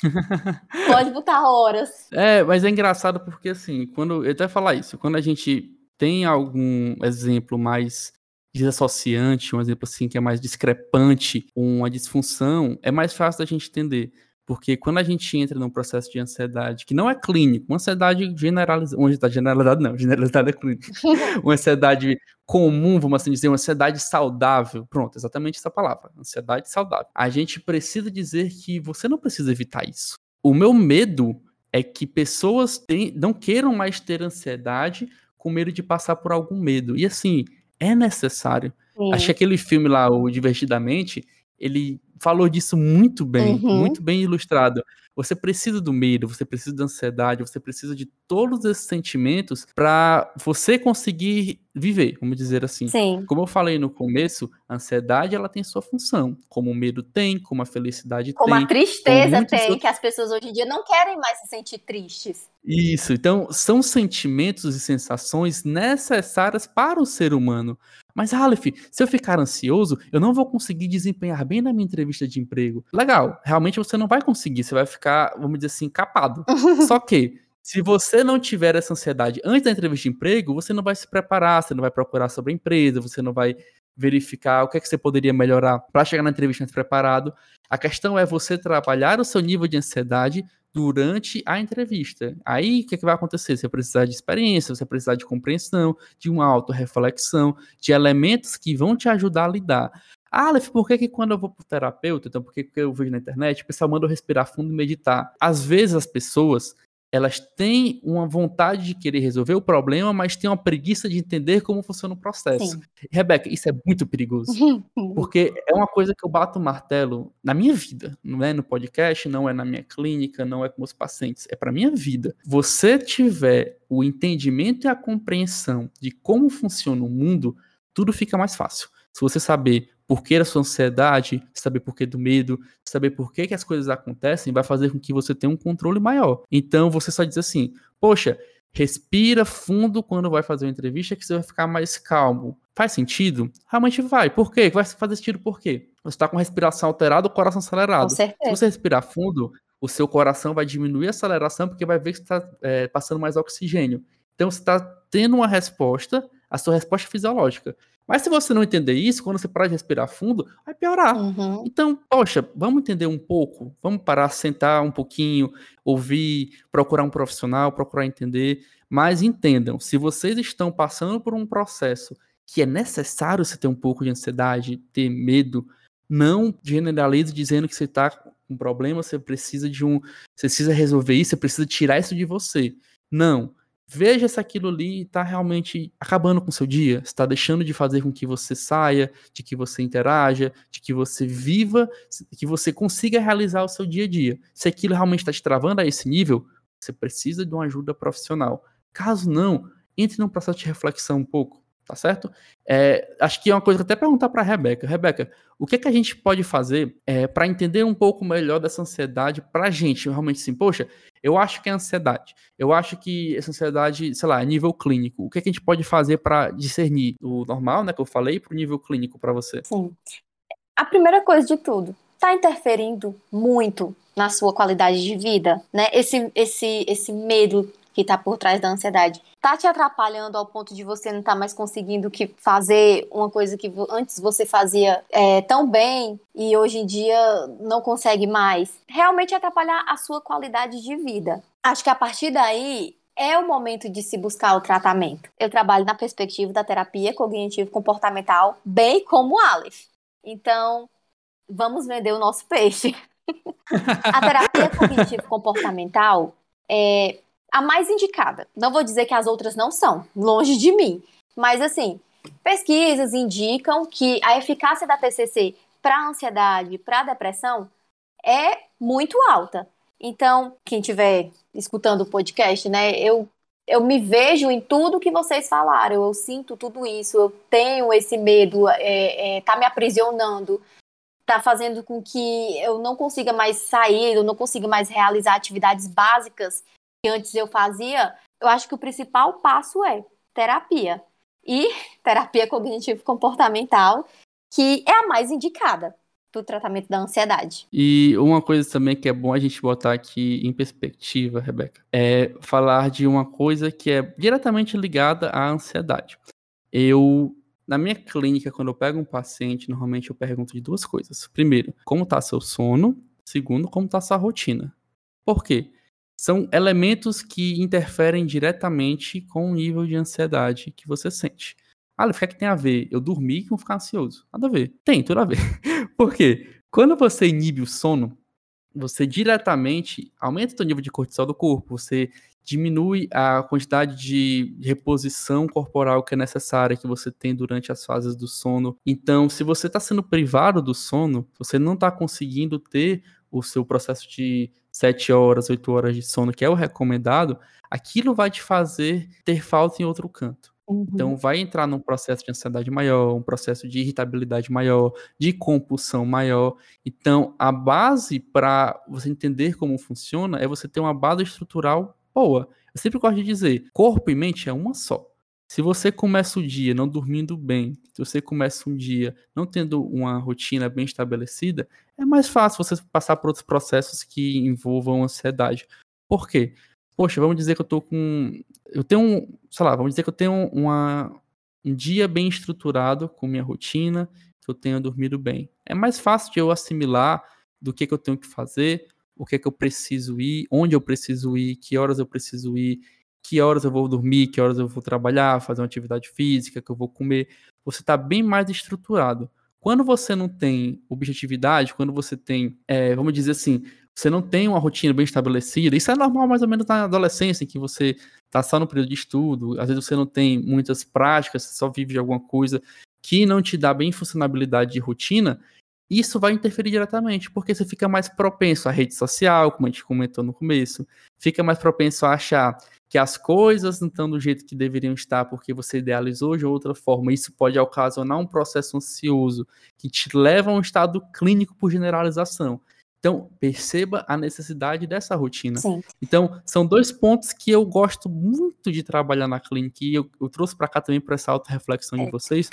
<laughs> pode botar horas. É, mas é engraçado porque, assim, quando. Eu até falar isso, quando a gente tem algum exemplo mais desassociante, um exemplo assim que é mais discrepante, uma disfunção, é mais fácil da gente entender. Porque quando a gente entra num processo de ansiedade que não é clínico, uma ansiedade generalizada, uma ansiedade generalizada não, <laughs> generalizada é clínica, <laughs> uma ansiedade comum, vamos assim dizer, uma ansiedade saudável, pronto, exatamente essa palavra, ansiedade saudável. A gente precisa dizer que você não precisa evitar isso. O meu medo é que pessoas tem, não queiram mais ter ansiedade com medo de passar por algum medo. E assim, é necessário. Sim. Que aquele filme lá, o Divertidamente, ele falou disso muito bem, uhum. muito bem ilustrado. Você precisa do medo, você precisa da ansiedade, você precisa de todos esses sentimentos para você conseguir viver, vamos dizer assim. Sim. Como eu falei no começo, a ansiedade ela tem sua função, como o medo tem, como a felicidade como tem. Como a tristeza tem, que as pessoas hoje em dia não querem mais se sentir tristes. Isso, então são sentimentos e sensações necessárias para o ser humano. Mas, Aleph, se eu ficar ansioso, eu não vou conseguir desempenhar bem na minha entrevista de emprego. Legal, realmente você não vai conseguir, você vai ficar, vamos dizer assim, capado. <laughs> Só que, se você não tiver essa ansiedade antes da entrevista de emprego, você não vai se preparar, você não vai procurar sobre a empresa, você não vai verificar o que é que você poderia melhorar para chegar na entrevista mais preparado. A questão é você trabalhar o seu nível de ansiedade durante a entrevista. Aí, o que, é que vai acontecer? Você vai precisar de experiência, você vai precisar de compreensão, de uma autorreflexão, de elementos que vão te ajudar a lidar. Ah, Aleph, por que, que quando eu vou pro terapeuta, então por que, que eu vejo na internet, o pessoal manda eu respirar fundo e meditar? Às vezes as pessoas elas têm uma vontade de querer resolver o problema, mas têm uma preguiça de entender como funciona o processo. Sim. Rebeca, isso é muito perigoso. <laughs> porque é uma coisa que eu bato o martelo na minha vida. Não é no podcast, não é na minha clínica, não é com os pacientes. É para minha vida. Você tiver o entendimento e a compreensão de como funciona o mundo, tudo fica mais fácil. Se você saber por que a sua ansiedade, saber por que do medo, saber por que, que as coisas acontecem, vai fazer com que você tenha um controle maior. Então você só diz assim: poxa, respira fundo quando vai fazer uma entrevista que você vai ficar mais calmo. Faz sentido? Realmente vai. Por quê? Vai fazer sentido por quê? Você está com respiração alterada, o coração acelerado. Se você respirar fundo, o seu coração vai diminuir a aceleração porque vai ver que está é, passando mais oxigênio. Então você está tendo uma resposta, a sua resposta fisiológica. Mas se você não entender isso, quando você parar de respirar fundo, vai piorar. Uhum. Então, poxa, vamos entender um pouco, vamos parar, sentar um pouquinho, ouvir, procurar um profissional, procurar entender. Mas entendam, se vocês estão passando por um processo que é necessário você ter um pouco de ansiedade, ter medo, não generalize dizendo que você está com um problema, você precisa de um. Você precisa resolver isso, você precisa tirar isso de você. Não. Veja se aquilo ali está realmente acabando com o seu dia, está deixando de fazer com que você saia, de que você interaja, de que você viva, que você consiga realizar o seu dia a dia. Se aquilo realmente está te travando a esse nível, você precisa de uma ajuda profissional. Caso não, entre num processo de reflexão um pouco tá certo? É, acho que é uma coisa até perguntar para a Rebeca. Rebeca, o que, é que a gente pode fazer é, para entender um pouco melhor dessa ansiedade para a gente? Realmente, assim, poxa, eu acho que é ansiedade. Eu acho que essa ansiedade, sei lá, é nível clínico. O que, é que a gente pode fazer para discernir o normal, né, que eu falei, para o nível clínico para você? Sim. A primeira coisa de tudo, está interferindo muito na sua qualidade de vida, né? Esse, esse, esse medo que está por trás da ansiedade tá te atrapalhando ao ponto de você não estar tá mais conseguindo que fazer uma coisa que antes você fazia é, tão bem e hoje em dia não consegue mais, realmente atrapalhar a sua qualidade de vida. Acho que a partir daí é o momento de se buscar o tratamento. Eu trabalho na perspectiva da terapia cognitivo-comportamental, bem como Aleph. Então, vamos vender o nosso peixe. <laughs> a terapia cognitivo-comportamental é, a mais indicada. Não vou dizer que as outras não são, longe de mim. Mas, assim, pesquisas indicam que a eficácia da TCC para ansiedade, para depressão, é muito alta. Então, quem estiver escutando o podcast, né, eu, eu me vejo em tudo que vocês falaram, eu sinto tudo isso, eu tenho esse medo, é, é, tá me aprisionando, tá fazendo com que eu não consiga mais sair, eu não consiga mais realizar atividades básicas que antes eu fazia, eu acho que o principal passo é terapia. E <laughs> terapia cognitivo-comportamental, que é a mais indicada para o tratamento da ansiedade. E uma coisa também que é bom a gente botar aqui em perspectiva, Rebeca, é falar de uma coisa que é diretamente ligada à ansiedade. Eu, na minha clínica, quando eu pego um paciente, normalmente eu pergunto de duas coisas. Primeiro, como está seu sono? Segundo, como está sua rotina? Por quê? São elementos que interferem diretamente com o nível de ansiedade que você sente. Ah, o que é que tem a ver? Eu dormir com ficar ansioso? Nada a ver. Tem, tudo a ver. <laughs> Por quê? Quando você inibe o sono, você diretamente aumenta o nível de cortisol do corpo, você diminui a quantidade de reposição corporal que é necessária que você tem durante as fases do sono. Então, se você está sendo privado do sono, você não está conseguindo ter o seu processo de 7 horas, 8 horas de sono, que é o recomendado, aquilo vai te fazer ter falta em outro canto. Uhum. Então, vai entrar num processo de ansiedade maior, um processo de irritabilidade maior, de compulsão maior. Então, a base para você entender como funciona é você ter uma base estrutural boa. Eu sempre gosto de dizer: corpo e mente é uma só. Se você começa o dia não dormindo bem, se você começa um dia não tendo uma rotina bem estabelecida, é mais fácil você passar por outros processos que envolvam ansiedade. Por quê? Poxa, vamos dizer que eu tô com. Eu tenho. Sei lá, vamos dizer que eu tenho uma, um dia bem estruturado com minha rotina, que eu tenho dormido bem. É mais fácil de eu assimilar do que, que eu tenho que fazer, o que, que eu preciso ir, onde eu preciso ir, que horas eu preciso ir que horas eu vou dormir, que horas eu vou trabalhar, fazer uma atividade física, que eu vou comer. Você está bem mais estruturado. Quando você não tem objetividade, quando você tem, é, vamos dizer assim, você não tem uma rotina bem estabelecida, isso é normal mais ou menos na adolescência, em que você está só no período de estudo, às vezes você não tem muitas práticas, você só vive de alguma coisa que não te dá bem funcionabilidade de rotina, isso vai interferir diretamente, porque você fica mais propenso à rede social, como a gente comentou no começo, fica mais propenso a achar que as coisas não estão do jeito que deveriam estar porque você idealizou de outra forma. Isso pode ocasionar um processo ansioso que te leva a um estado clínico por generalização. Então, perceba a necessidade dessa rotina. Sim. Então, são dois pontos que eu gosto muito de trabalhar na clínica e eu, eu trouxe para cá também para essa auto-reflexão é. de vocês,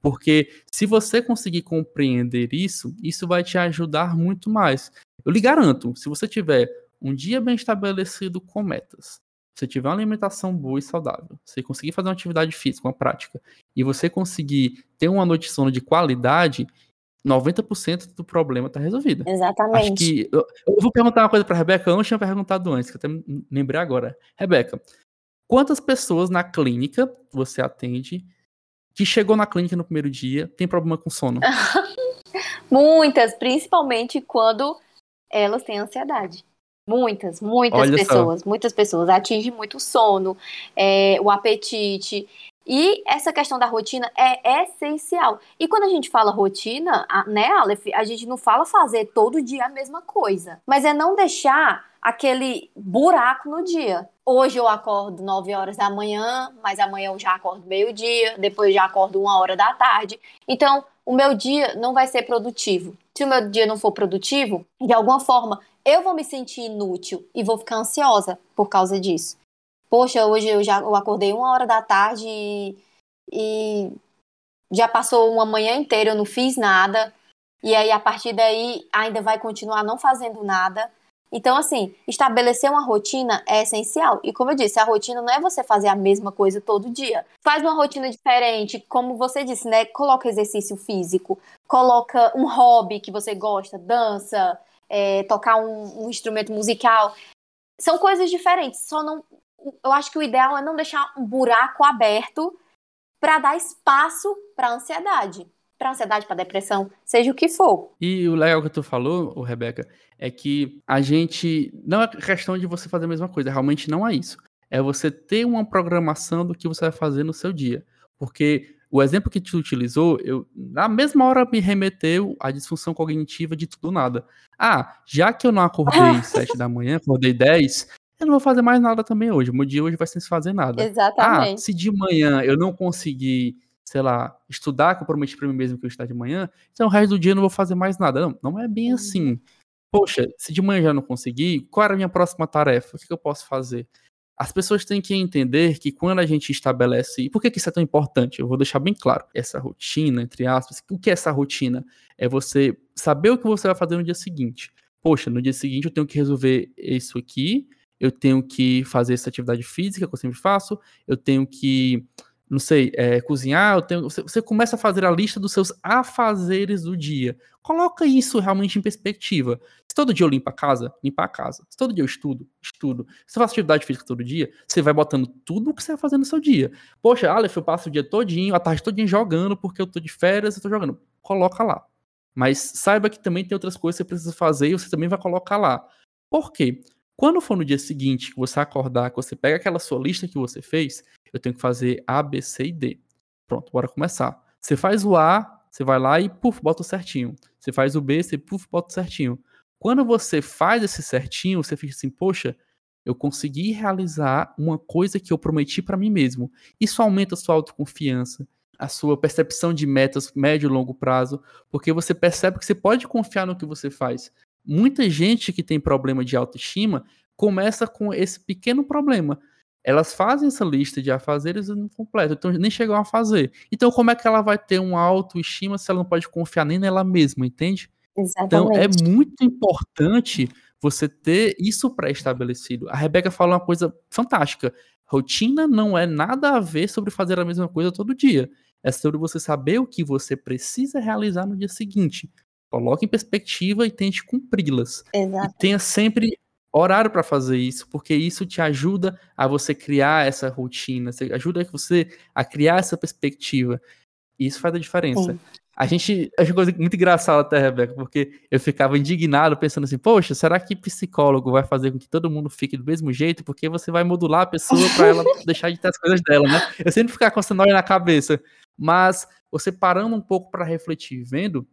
porque se você conseguir compreender isso, isso vai te ajudar muito mais. Eu lhe garanto, se você tiver um dia bem estabelecido com metas, você tiver uma alimentação boa e saudável, você conseguir fazer uma atividade física, uma prática, e você conseguir ter uma noite de sono de qualidade, 90% do problema está resolvido. Exatamente. Acho que. Eu, eu vou perguntar uma coisa para Rebeca, eu não tinha perguntado antes, que eu até lembrei agora. Rebeca, quantas pessoas na clínica você atende que chegou na clínica no primeiro dia tem problema com sono? <laughs> Muitas, principalmente quando elas têm ansiedade. Muitas, muitas Olha pessoas, só. muitas pessoas. Atinge muito o sono, é, o apetite. E essa questão da rotina é essencial. E quando a gente fala rotina, né, Aleph, a gente não fala fazer todo dia a mesma coisa, mas é não deixar aquele buraco no dia. Hoje eu acordo 9 horas da manhã, mas amanhã eu já acordo meio-dia, depois já acordo uma hora da tarde. Então, o meu dia não vai ser produtivo. Se o meu dia não for produtivo, de alguma forma eu vou me sentir inútil e vou ficar ansiosa por causa disso poxa, hoje eu já eu acordei uma hora da tarde e, e já passou uma manhã inteira, eu não fiz nada. E aí, a partir daí, ainda vai continuar não fazendo nada. Então, assim, estabelecer uma rotina é essencial. E como eu disse, a rotina não é você fazer a mesma coisa todo dia. Faz uma rotina diferente, como você disse, né? Coloca exercício físico, coloca um hobby que você gosta, dança, é, tocar um, um instrumento musical. São coisas diferentes, só não eu acho que o ideal é não deixar um buraco aberto para dar espaço para ansiedade, para ansiedade, para depressão, seja o que for. E o legal que tu falou, Rebeca, é que a gente não é questão de você fazer a mesma coisa, realmente não é isso. É você ter uma programação do que você vai fazer no seu dia, porque o exemplo que tu utilizou, eu na mesma hora me remeteu à disfunção cognitiva de tudo nada. Ah, já que eu não acordei <laughs> sete da manhã, acordei 10, eu não vou fazer mais nada também hoje. O meu dia hoje vai sem se fazer nada. Exatamente. Ah, se de manhã eu não conseguir, sei lá, estudar, que eu prometi para mim mesmo que eu estudar de manhã, então o resto do dia eu não vou fazer mais nada. Não, não é bem assim. Uhum. Poxa, se de manhã já não conseguir, qual era a minha próxima tarefa? O que, que eu posso fazer? As pessoas têm que entender que quando a gente estabelece. E por que, que isso é tão importante? Eu vou deixar bem claro. Essa rotina, entre aspas. O que é essa rotina? É você saber o que você vai fazer no dia seguinte. Poxa, no dia seguinte eu tenho que resolver isso aqui eu tenho que fazer essa atividade física que eu sempre faço, eu tenho que, não sei, é, cozinhar, tenho, você, você, começa a fazer a lista dos seus afazeres do dia. Coloca isso realmente em perspectiva. Se todo dia eu limpo a casa, limpa a casa. Se todo dia eu estudo, estudo. Se eu faço atividade física todo dia, você vai botando tudo o que você vai fazer no seu dia. Poxa, Aleph, eu passo o dia todinho, a tarde todinho jogando, porque eu tô de férias, eu tô jogando. Coloca lá. Mas saiba que também tem outras coisas que você precisa fazer e você também vai colocar lá. Por quê? Quando for no dia seguinte que você acordar, que você pega aquela sua lista que você fez, eu tenho que fazer A, B, C e D. Pronto, bora começar. Você faz o A, você vai lá e puf, bota certinho. Você faz o B, você puf, bota certinho. Quando você faz esse certinho, você fica assim, poxa, eu consegui realizar uma coisa que eu prometi para mim mesmo. Isso aumenta a sua autoconfiança, a sua percepção de metas médio e longo prazo, porque você percebe que você pode confiar no que você faz muita gente que tem problema de autoestima começa com esse pequeno problema. Elas fazem essa lista de afazeres e não completam, então nem chegam a fazer. Então, como é que ela vai ter uma autoestima se ela não pode confiar nem nela mesma, entende? Exatamente. Então, é muito importante você ter isso pré-estabelecido. A Rebeca fala uma coisa fantástica. Rotina não é nada a ver sobre fazer a mesma coisa todo dia. É sobre você saber o que você precisa realizar no dia seguinte. Coloque em perspectiva e tente cumpri-las. E tenha sempre horário para fazer isso, porque isso te ajuda a você criar essa rotina, ajuda você a criar essa perspectiva. E isso faz a diferença. Sim. A gente. Acho coisa muito engraçada até, Rebeca, porque eu ficava indignado pensando assim, poxa, será que psicólogo vai fazer com que todo mundo fique do mesmo jeito? Porque você vai modular a pessoa para ela <laughs> deixar de ter as coisas dela, né? Eu sempre ficava com essa noia na cabeça. Mas você parando um pouco para refletir, vendo,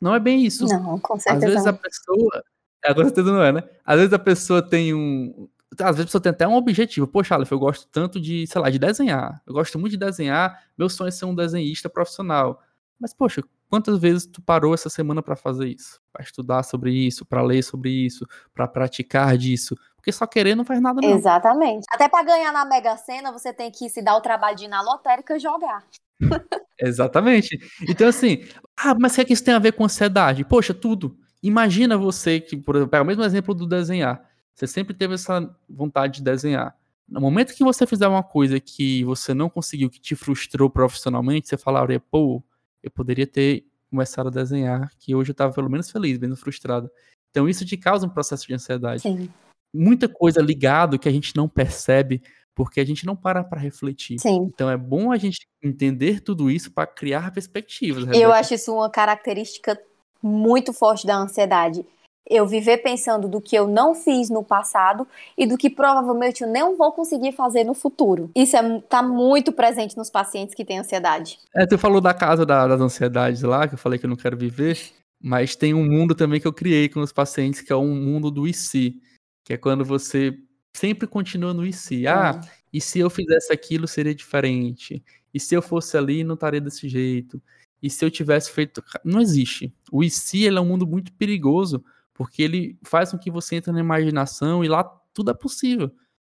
não é bem isso. Não, com certeza. Às vezes a pessoa. Agora certeza não é, né? Às vezes a pessoa tem um. Às vezes a pessoa tem até um objetivo. Poxa, Aleph, eu gosto tanto de, sei lá, de desenhar. Eu gosto muito de desenhar. Meu sonho é ser um desenhista profissional. Mas, poxa, quantas vezes tu parou essa semana para fazer isso? Para estudar sobre isso, para ler sobre isso, para praticar disso? Porque só querer não faz nada, não. Exatamente. Até para ganhar na Mega Sena, você tem que se dar o trabalho de ir na lotérica jogar. <laughs> Exatamente. Então, assim, ah, mas o que, é que isso tem a ver com ansiedade? Poxa, tudo. Imagina você que, por exemplo, pega o mesmo exemplo do desenhar. Você sempre teve essa vontade de desenhar. No momento que você fizer uma coisa que você não conseguiu, que te frustrou profissionalmente, você falaria, pô, eu poderia ter começado a desenhar, que hoje eu estava pelo menos feliz, menos frustrado. Então isso te causa um processo de ansiedade. Sim. Muita coisa ligado que a gente não percebe porque a gente não para para refletir. Sim. Então é bom a gente entender tudo isso para criar perspectivas. Rebeca. Eu acho isso uma característica muito forte da ansiedade eu viver pensando do que eu não fiz no passado e do que provavelmente eu não vou conseguir fazer no futuro. Isso está é, muito presente nos pacientes que têm ansiedade. É, tu falou da casa da, das ansiedades lá, que eu falei que eu não quero viver, mas tem um mundo também que eu criei com os pacientes, que é um mundo do IC, que é quando você sempre continua no IC. Ah, é. e se eu fizesse aquilo seria diferente? E se eu fosse ali não estaria desse jeito? E se eu tivesse feito. Não existe. O IC ele é um mundo muito perigoso, porque ele faz com que você entre na imaginação e lá tudo é possível.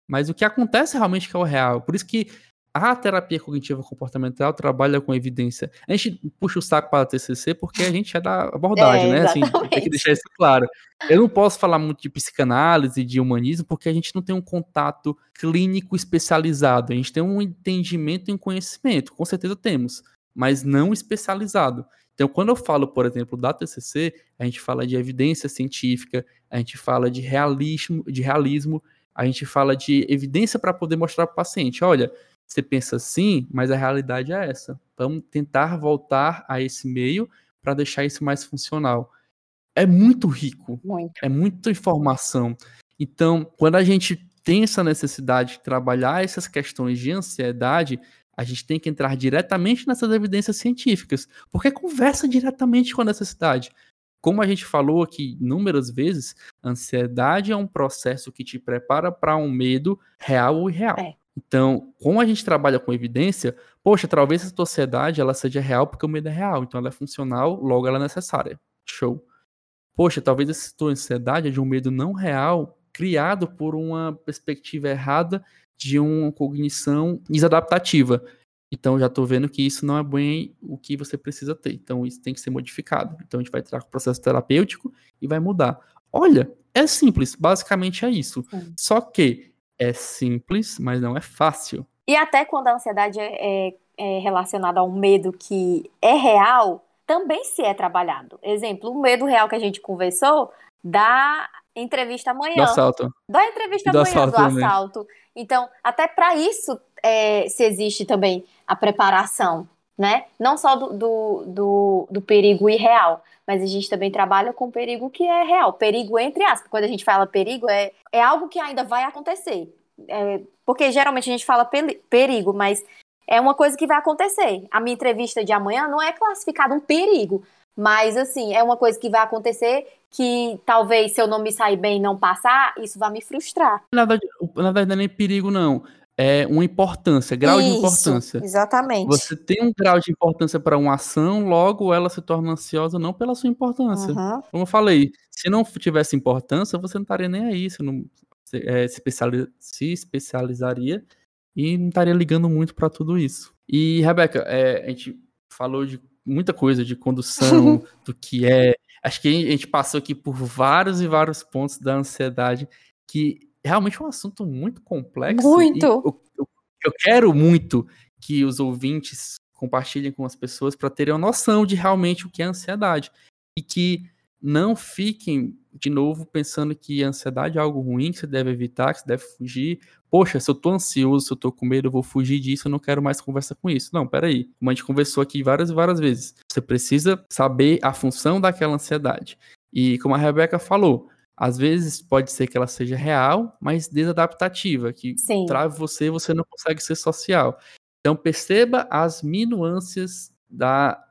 Mas o que acontece realmente que é o real. Por isso que a terapia cognitiva comportamental trabalha com evidência. A gente puxa o saco para a TCC porque a gente é da abordagem, é, né? Assim, tem que deixar isso claro. Eu não posso falar muito de psicanálise, de humanismo, porque a gente não tem um contato clínico especializado. A gente tem um entendimento e um conhecimento, com certeza temos, mas não especializado. Então, quando eu falo, por exemplo, da TCC, a gente fala de evidência científica, a gente fala de realismo, de realismo, a gente fala de evidência para poder mostrar para o paciente, olha, você pensa assim, mas a realidade é essa. Vamos tentar voltar a esse meio para deixar isso mais funcional. É muito rico, muito. é muita informação. Então, quando a gente tem essa necessidade de trabalhar essas questões de ansiedade, a gente tem que entrar diretamente nessas evidências científicas, porque conversa diretamente com a necessidade. Como a gente falou aqui inúmeras vezes, ansiedade é um processo que te prepara para um medo real ou irreal. É. Então, como a gente trabalha com evidência, poxa, talvez tua ansiedade ela seja real porque o medo é real, então ela é funcional, logo ela é necessária. Show. Poxa, talvez essa tua ansiedade é de um medo não real, criado por uma perspectiva errada de uma cognição desadaptativa. Então já estou vendo que isso não é bem o que você precisa ter. Então isso tem que ser modificado. Então a gente vai entrar com o processo terapêutico e vai mudar. Olha, é simples, basicamente é isso. Só que é simples, mas não é fácil. E até quando a ansiedade é, é, é relacionada a um medo que é real, também se é trabalhado. Exemplo, o medo real que a gente conversou da entrevista amanhã. Do assalto. Da entrevista do amanhã, assalto do também. assalto. Então, até para isso é, se existe também a preparação, né? Não só do, do, do, do, perigo irreal, mas a gente também trabalha com perigo que é real. Perigo entre aspas. Quando a gente fala perigo, é, é algo que ainda vai acontecer. É, porque geralmente a gente fala perigo, mas é uma coisa que vai acontecer. A minha entrevista de amanhã não é classificada um perigo, mas, assim, é uma coisa que vai acontecer que talvez se eu não me sair bem e não passar, isso vai me frustrar. Na verdade, na verdade não é perigo, não. É uma importância, grau isso, de importância. Exatamente. Você tem um grau de importância para uma ação, logo ela se torna ansiosa não pela sua importância. Uhum. Como eu falei, se não tivesse importância, você não estaria nem aí, você não é, se, especializ, se especializaria e não estaria ligando muito para tudo isso. E, Rebeca, é, a gente falou de muita coisa de condução, <laughs> do que é. Acho que a gente passou aqui por vários e vários pontos da ansiedade, que realmente é um assunto muito complexo. Muito! Eu, eu, eu quero muito que os ouvintes compartilhem com as pessoas para terem uma noção de realmente o que é ansiedade. E que não fiquem de novo, pensando que a ansiedade é algo ruim, que você deve evitar, que você deve fugir. Poxa, se eu tô ansioso, se eu tô com medo, eu vou fugir disso, eu não quero mais conversar com isso. Não, peraí. Como a gente conversou aqui várias e várias vezes, você precisa saber a função daquela ansiedade. E como a Rebeca falou, às vezes pode ser que ela seja real, mas desadaptativa, que Sim. trave você, você não consegue ser social. Então perceba as minuâncias da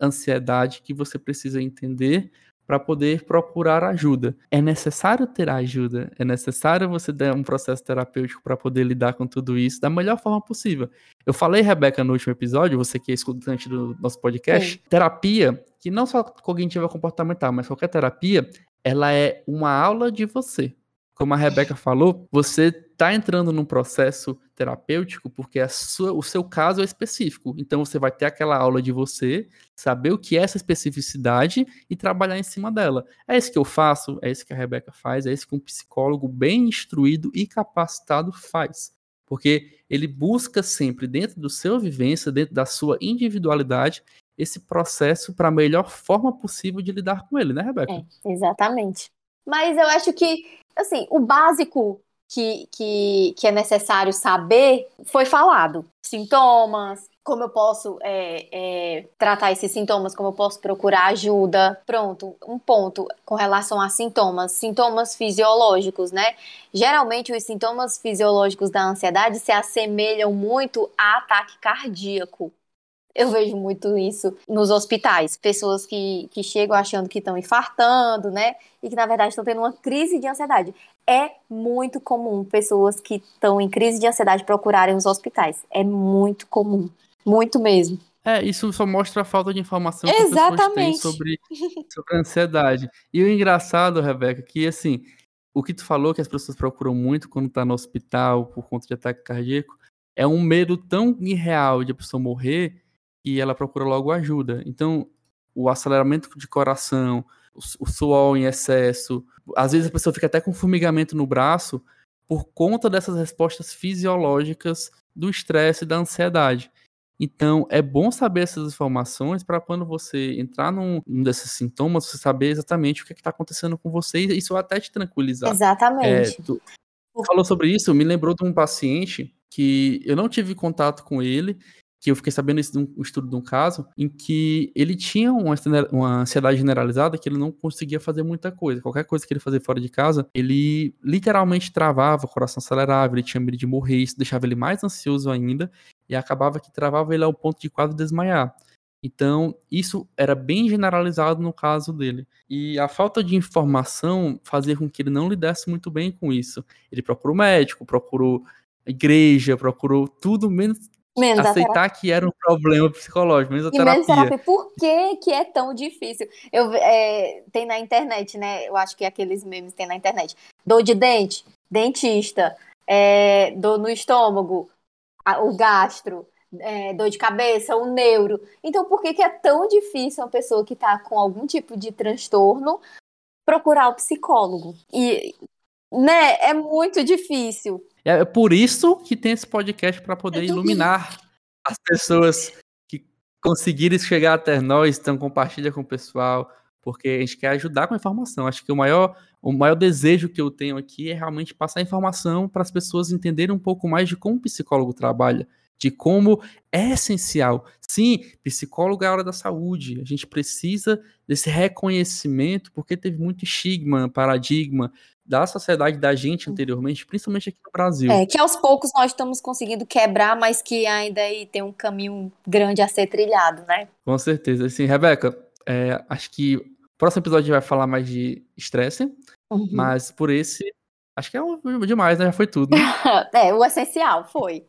ansiedade que você precisa entender para poder procurar ajuda. É necessário ter ajuda, é necessário você ter um processo terapêutico para poder lidar com tudo isso da melhor forma possível. Eu falei, Rebeca, no último episódio, você que é escutante do nosso podcast, Sim. terapia, que não só cognitiva comportamental, mas qualquer terapia, ela é uma aula de você. Como a Rebeca falou, você está entrando num processo terapêutico porque sua, o seu caso é específico. Então você vai ter aquela aula de você, saber o que é essa especificidade e trabalhar em cima dela. É isso que eu faço, é isso que a Rebeca faz, é isso que um psicólogo bem instruído e capacitado faz. Porque ele busca sempre, dentro do seu vivência, dentro da sua individualidade, esse processo para a melhor forma possível de lidar com ele, né, Rebeca? É, exatamente. Mas eu acho que assim, o básico que, que, que é necessário saber foi falado. Sintomas, como eu posso é, é, tratar esses sintomas, como eu posso procurar ajuda. Pronto, um ponto com relação a sintomas, sintomas fisiológicos, né? Geralmente os sintomas fisiológicos da ansiedade se assemelham muito a ataque cardíaco. Eu vejo muito isso nos hospitais. Pessoas que, que chegam achando que estão infartando, né? E que na verdade estão tendo uma crise de ansiedade. É muito comum pessoas que estão em crise de ansiedade procurarem os hospitais. É muito comum. Muito mesmo. É, isso só mostra a falta de informação que Exatamente. as pessoas têm sobre, sobre a ansiedade. E o engraçado, Rebeca, que assim, o que tu falou que as pessoas procuram muito quando tá no hospital por conta de ataque cardíaco, é um medo tão irreal de a pessoa morrer e ela procura logo ajuda. Então, o aceleramento de coração, o, suor em excesso, às vezes a pessoa fica até com formigamento no braço por conta dessas respostas fisiológicas do estresse e da ansiedade. Então, é bom saber essas informações para quando você entrar num, num, desses sintomas, você saber exatamente o que é está acontecendo com você e isso até te tranquilizar. Exatamente. É, tu, tu falou sobre isso, me lembrou de um paciente que eu não tive contato com ele, que eu fiquei sabendo isso de um, estudo de um caso em que ele tinha uma, uma ansiedade generalizada que ele não conseguia fazer muita coisa. Qualquer coisa que ele fazia fora de casa, ele literalmente travava, o coração acelerava, ele tinha medo de morrer, isso deixava ele mais ansioso ainda e acabava que travava ele ao ponto de quase desmaiar. Então, isso era bem generalizado no caso dele. E a falta de informação fazia com que ele não lidasse muito bem com isso. Ele procurou médico, procurou igreja, procurou tudo menos Menos aceitar que era um problema psicológico, menos a terapia. Menos terapia. Por que, que é tão difícil? Eu, é, tem na internet, né? Eu acho que aqueles memes tem na internet. Dor de dente, dentista, é, dor no estômago, a, o gastro, é, dor de cabeça, o neuro. Então, por que, que é tão difícil uma pessoa que está com algum tipo de transtorno procurar o psicólogo? E, né, é muito difícil. É, é por isso que tem esse podcast para poder <laughs> iluminar as pessoas que conseguirem chegar até nós, então compartilha com o pessoal, porque a gente quer ajudar com a informação. Acho que o maior, o maior desejo que eu tenho aqui é realmente passar informação para as pessoas entenderem um pouco mais de como o psicólogo trabalha, de como é essencial. Sim, psicólogo é a hora da saúde. A gente precisa desse reconhecimento, porque teve muito estigma, paradigma da sociedade da gente anteriormente, principalmente aqui no Brasil. É, que aos poucos nós estamos conseguindo quebrar, mas que ainda aí tem um caminho grande a ser trilhado, né? Com certeza. Assim, Rebeca, é, acho que o próximo episódio vai falar mais de estresse, uhum. mas por esse, acho que é um, demais, né? Já foi tudo. Né? <laughs> é, o essencial foi.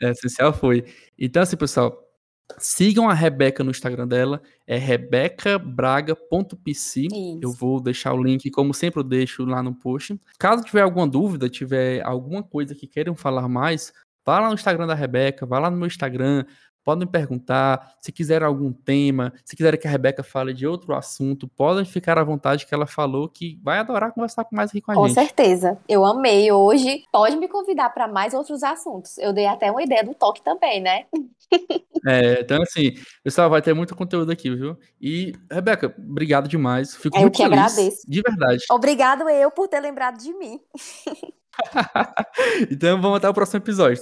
É, essencial foi. Então, assim, pessoal, sigam a Rebeca no Instagram dela, é rebecabraga.pc. Eu vou deixar o link, como sempre eu deixo lá no post. Caso tiver alguma dúvida, tiver alguma coisa que queiram falar mais, vá lá no Instagram da Rebeca, vá lá no meu Instagram, podem perguntar. Se quiser algum tema, se quiserem que a Rebeca fale de outro assunto, podem ficar à vontade que ela falou que vai adorar conversar com mais aqui com a com gente. Com certeza. Eu amei hoje. Pode me convidar para mais outros assuntos. Eu dei até uma ideia do toque também, né? É, então, assim, pessoal, vai ter muito conteúdo aqui, viu? E, Rebeca, obrigado demais. Fico eu muito que feliz, agradeço. De verdade. Obrigado eu por ter lembrado de mim. <laughs> então, vamos até o próximo episódio.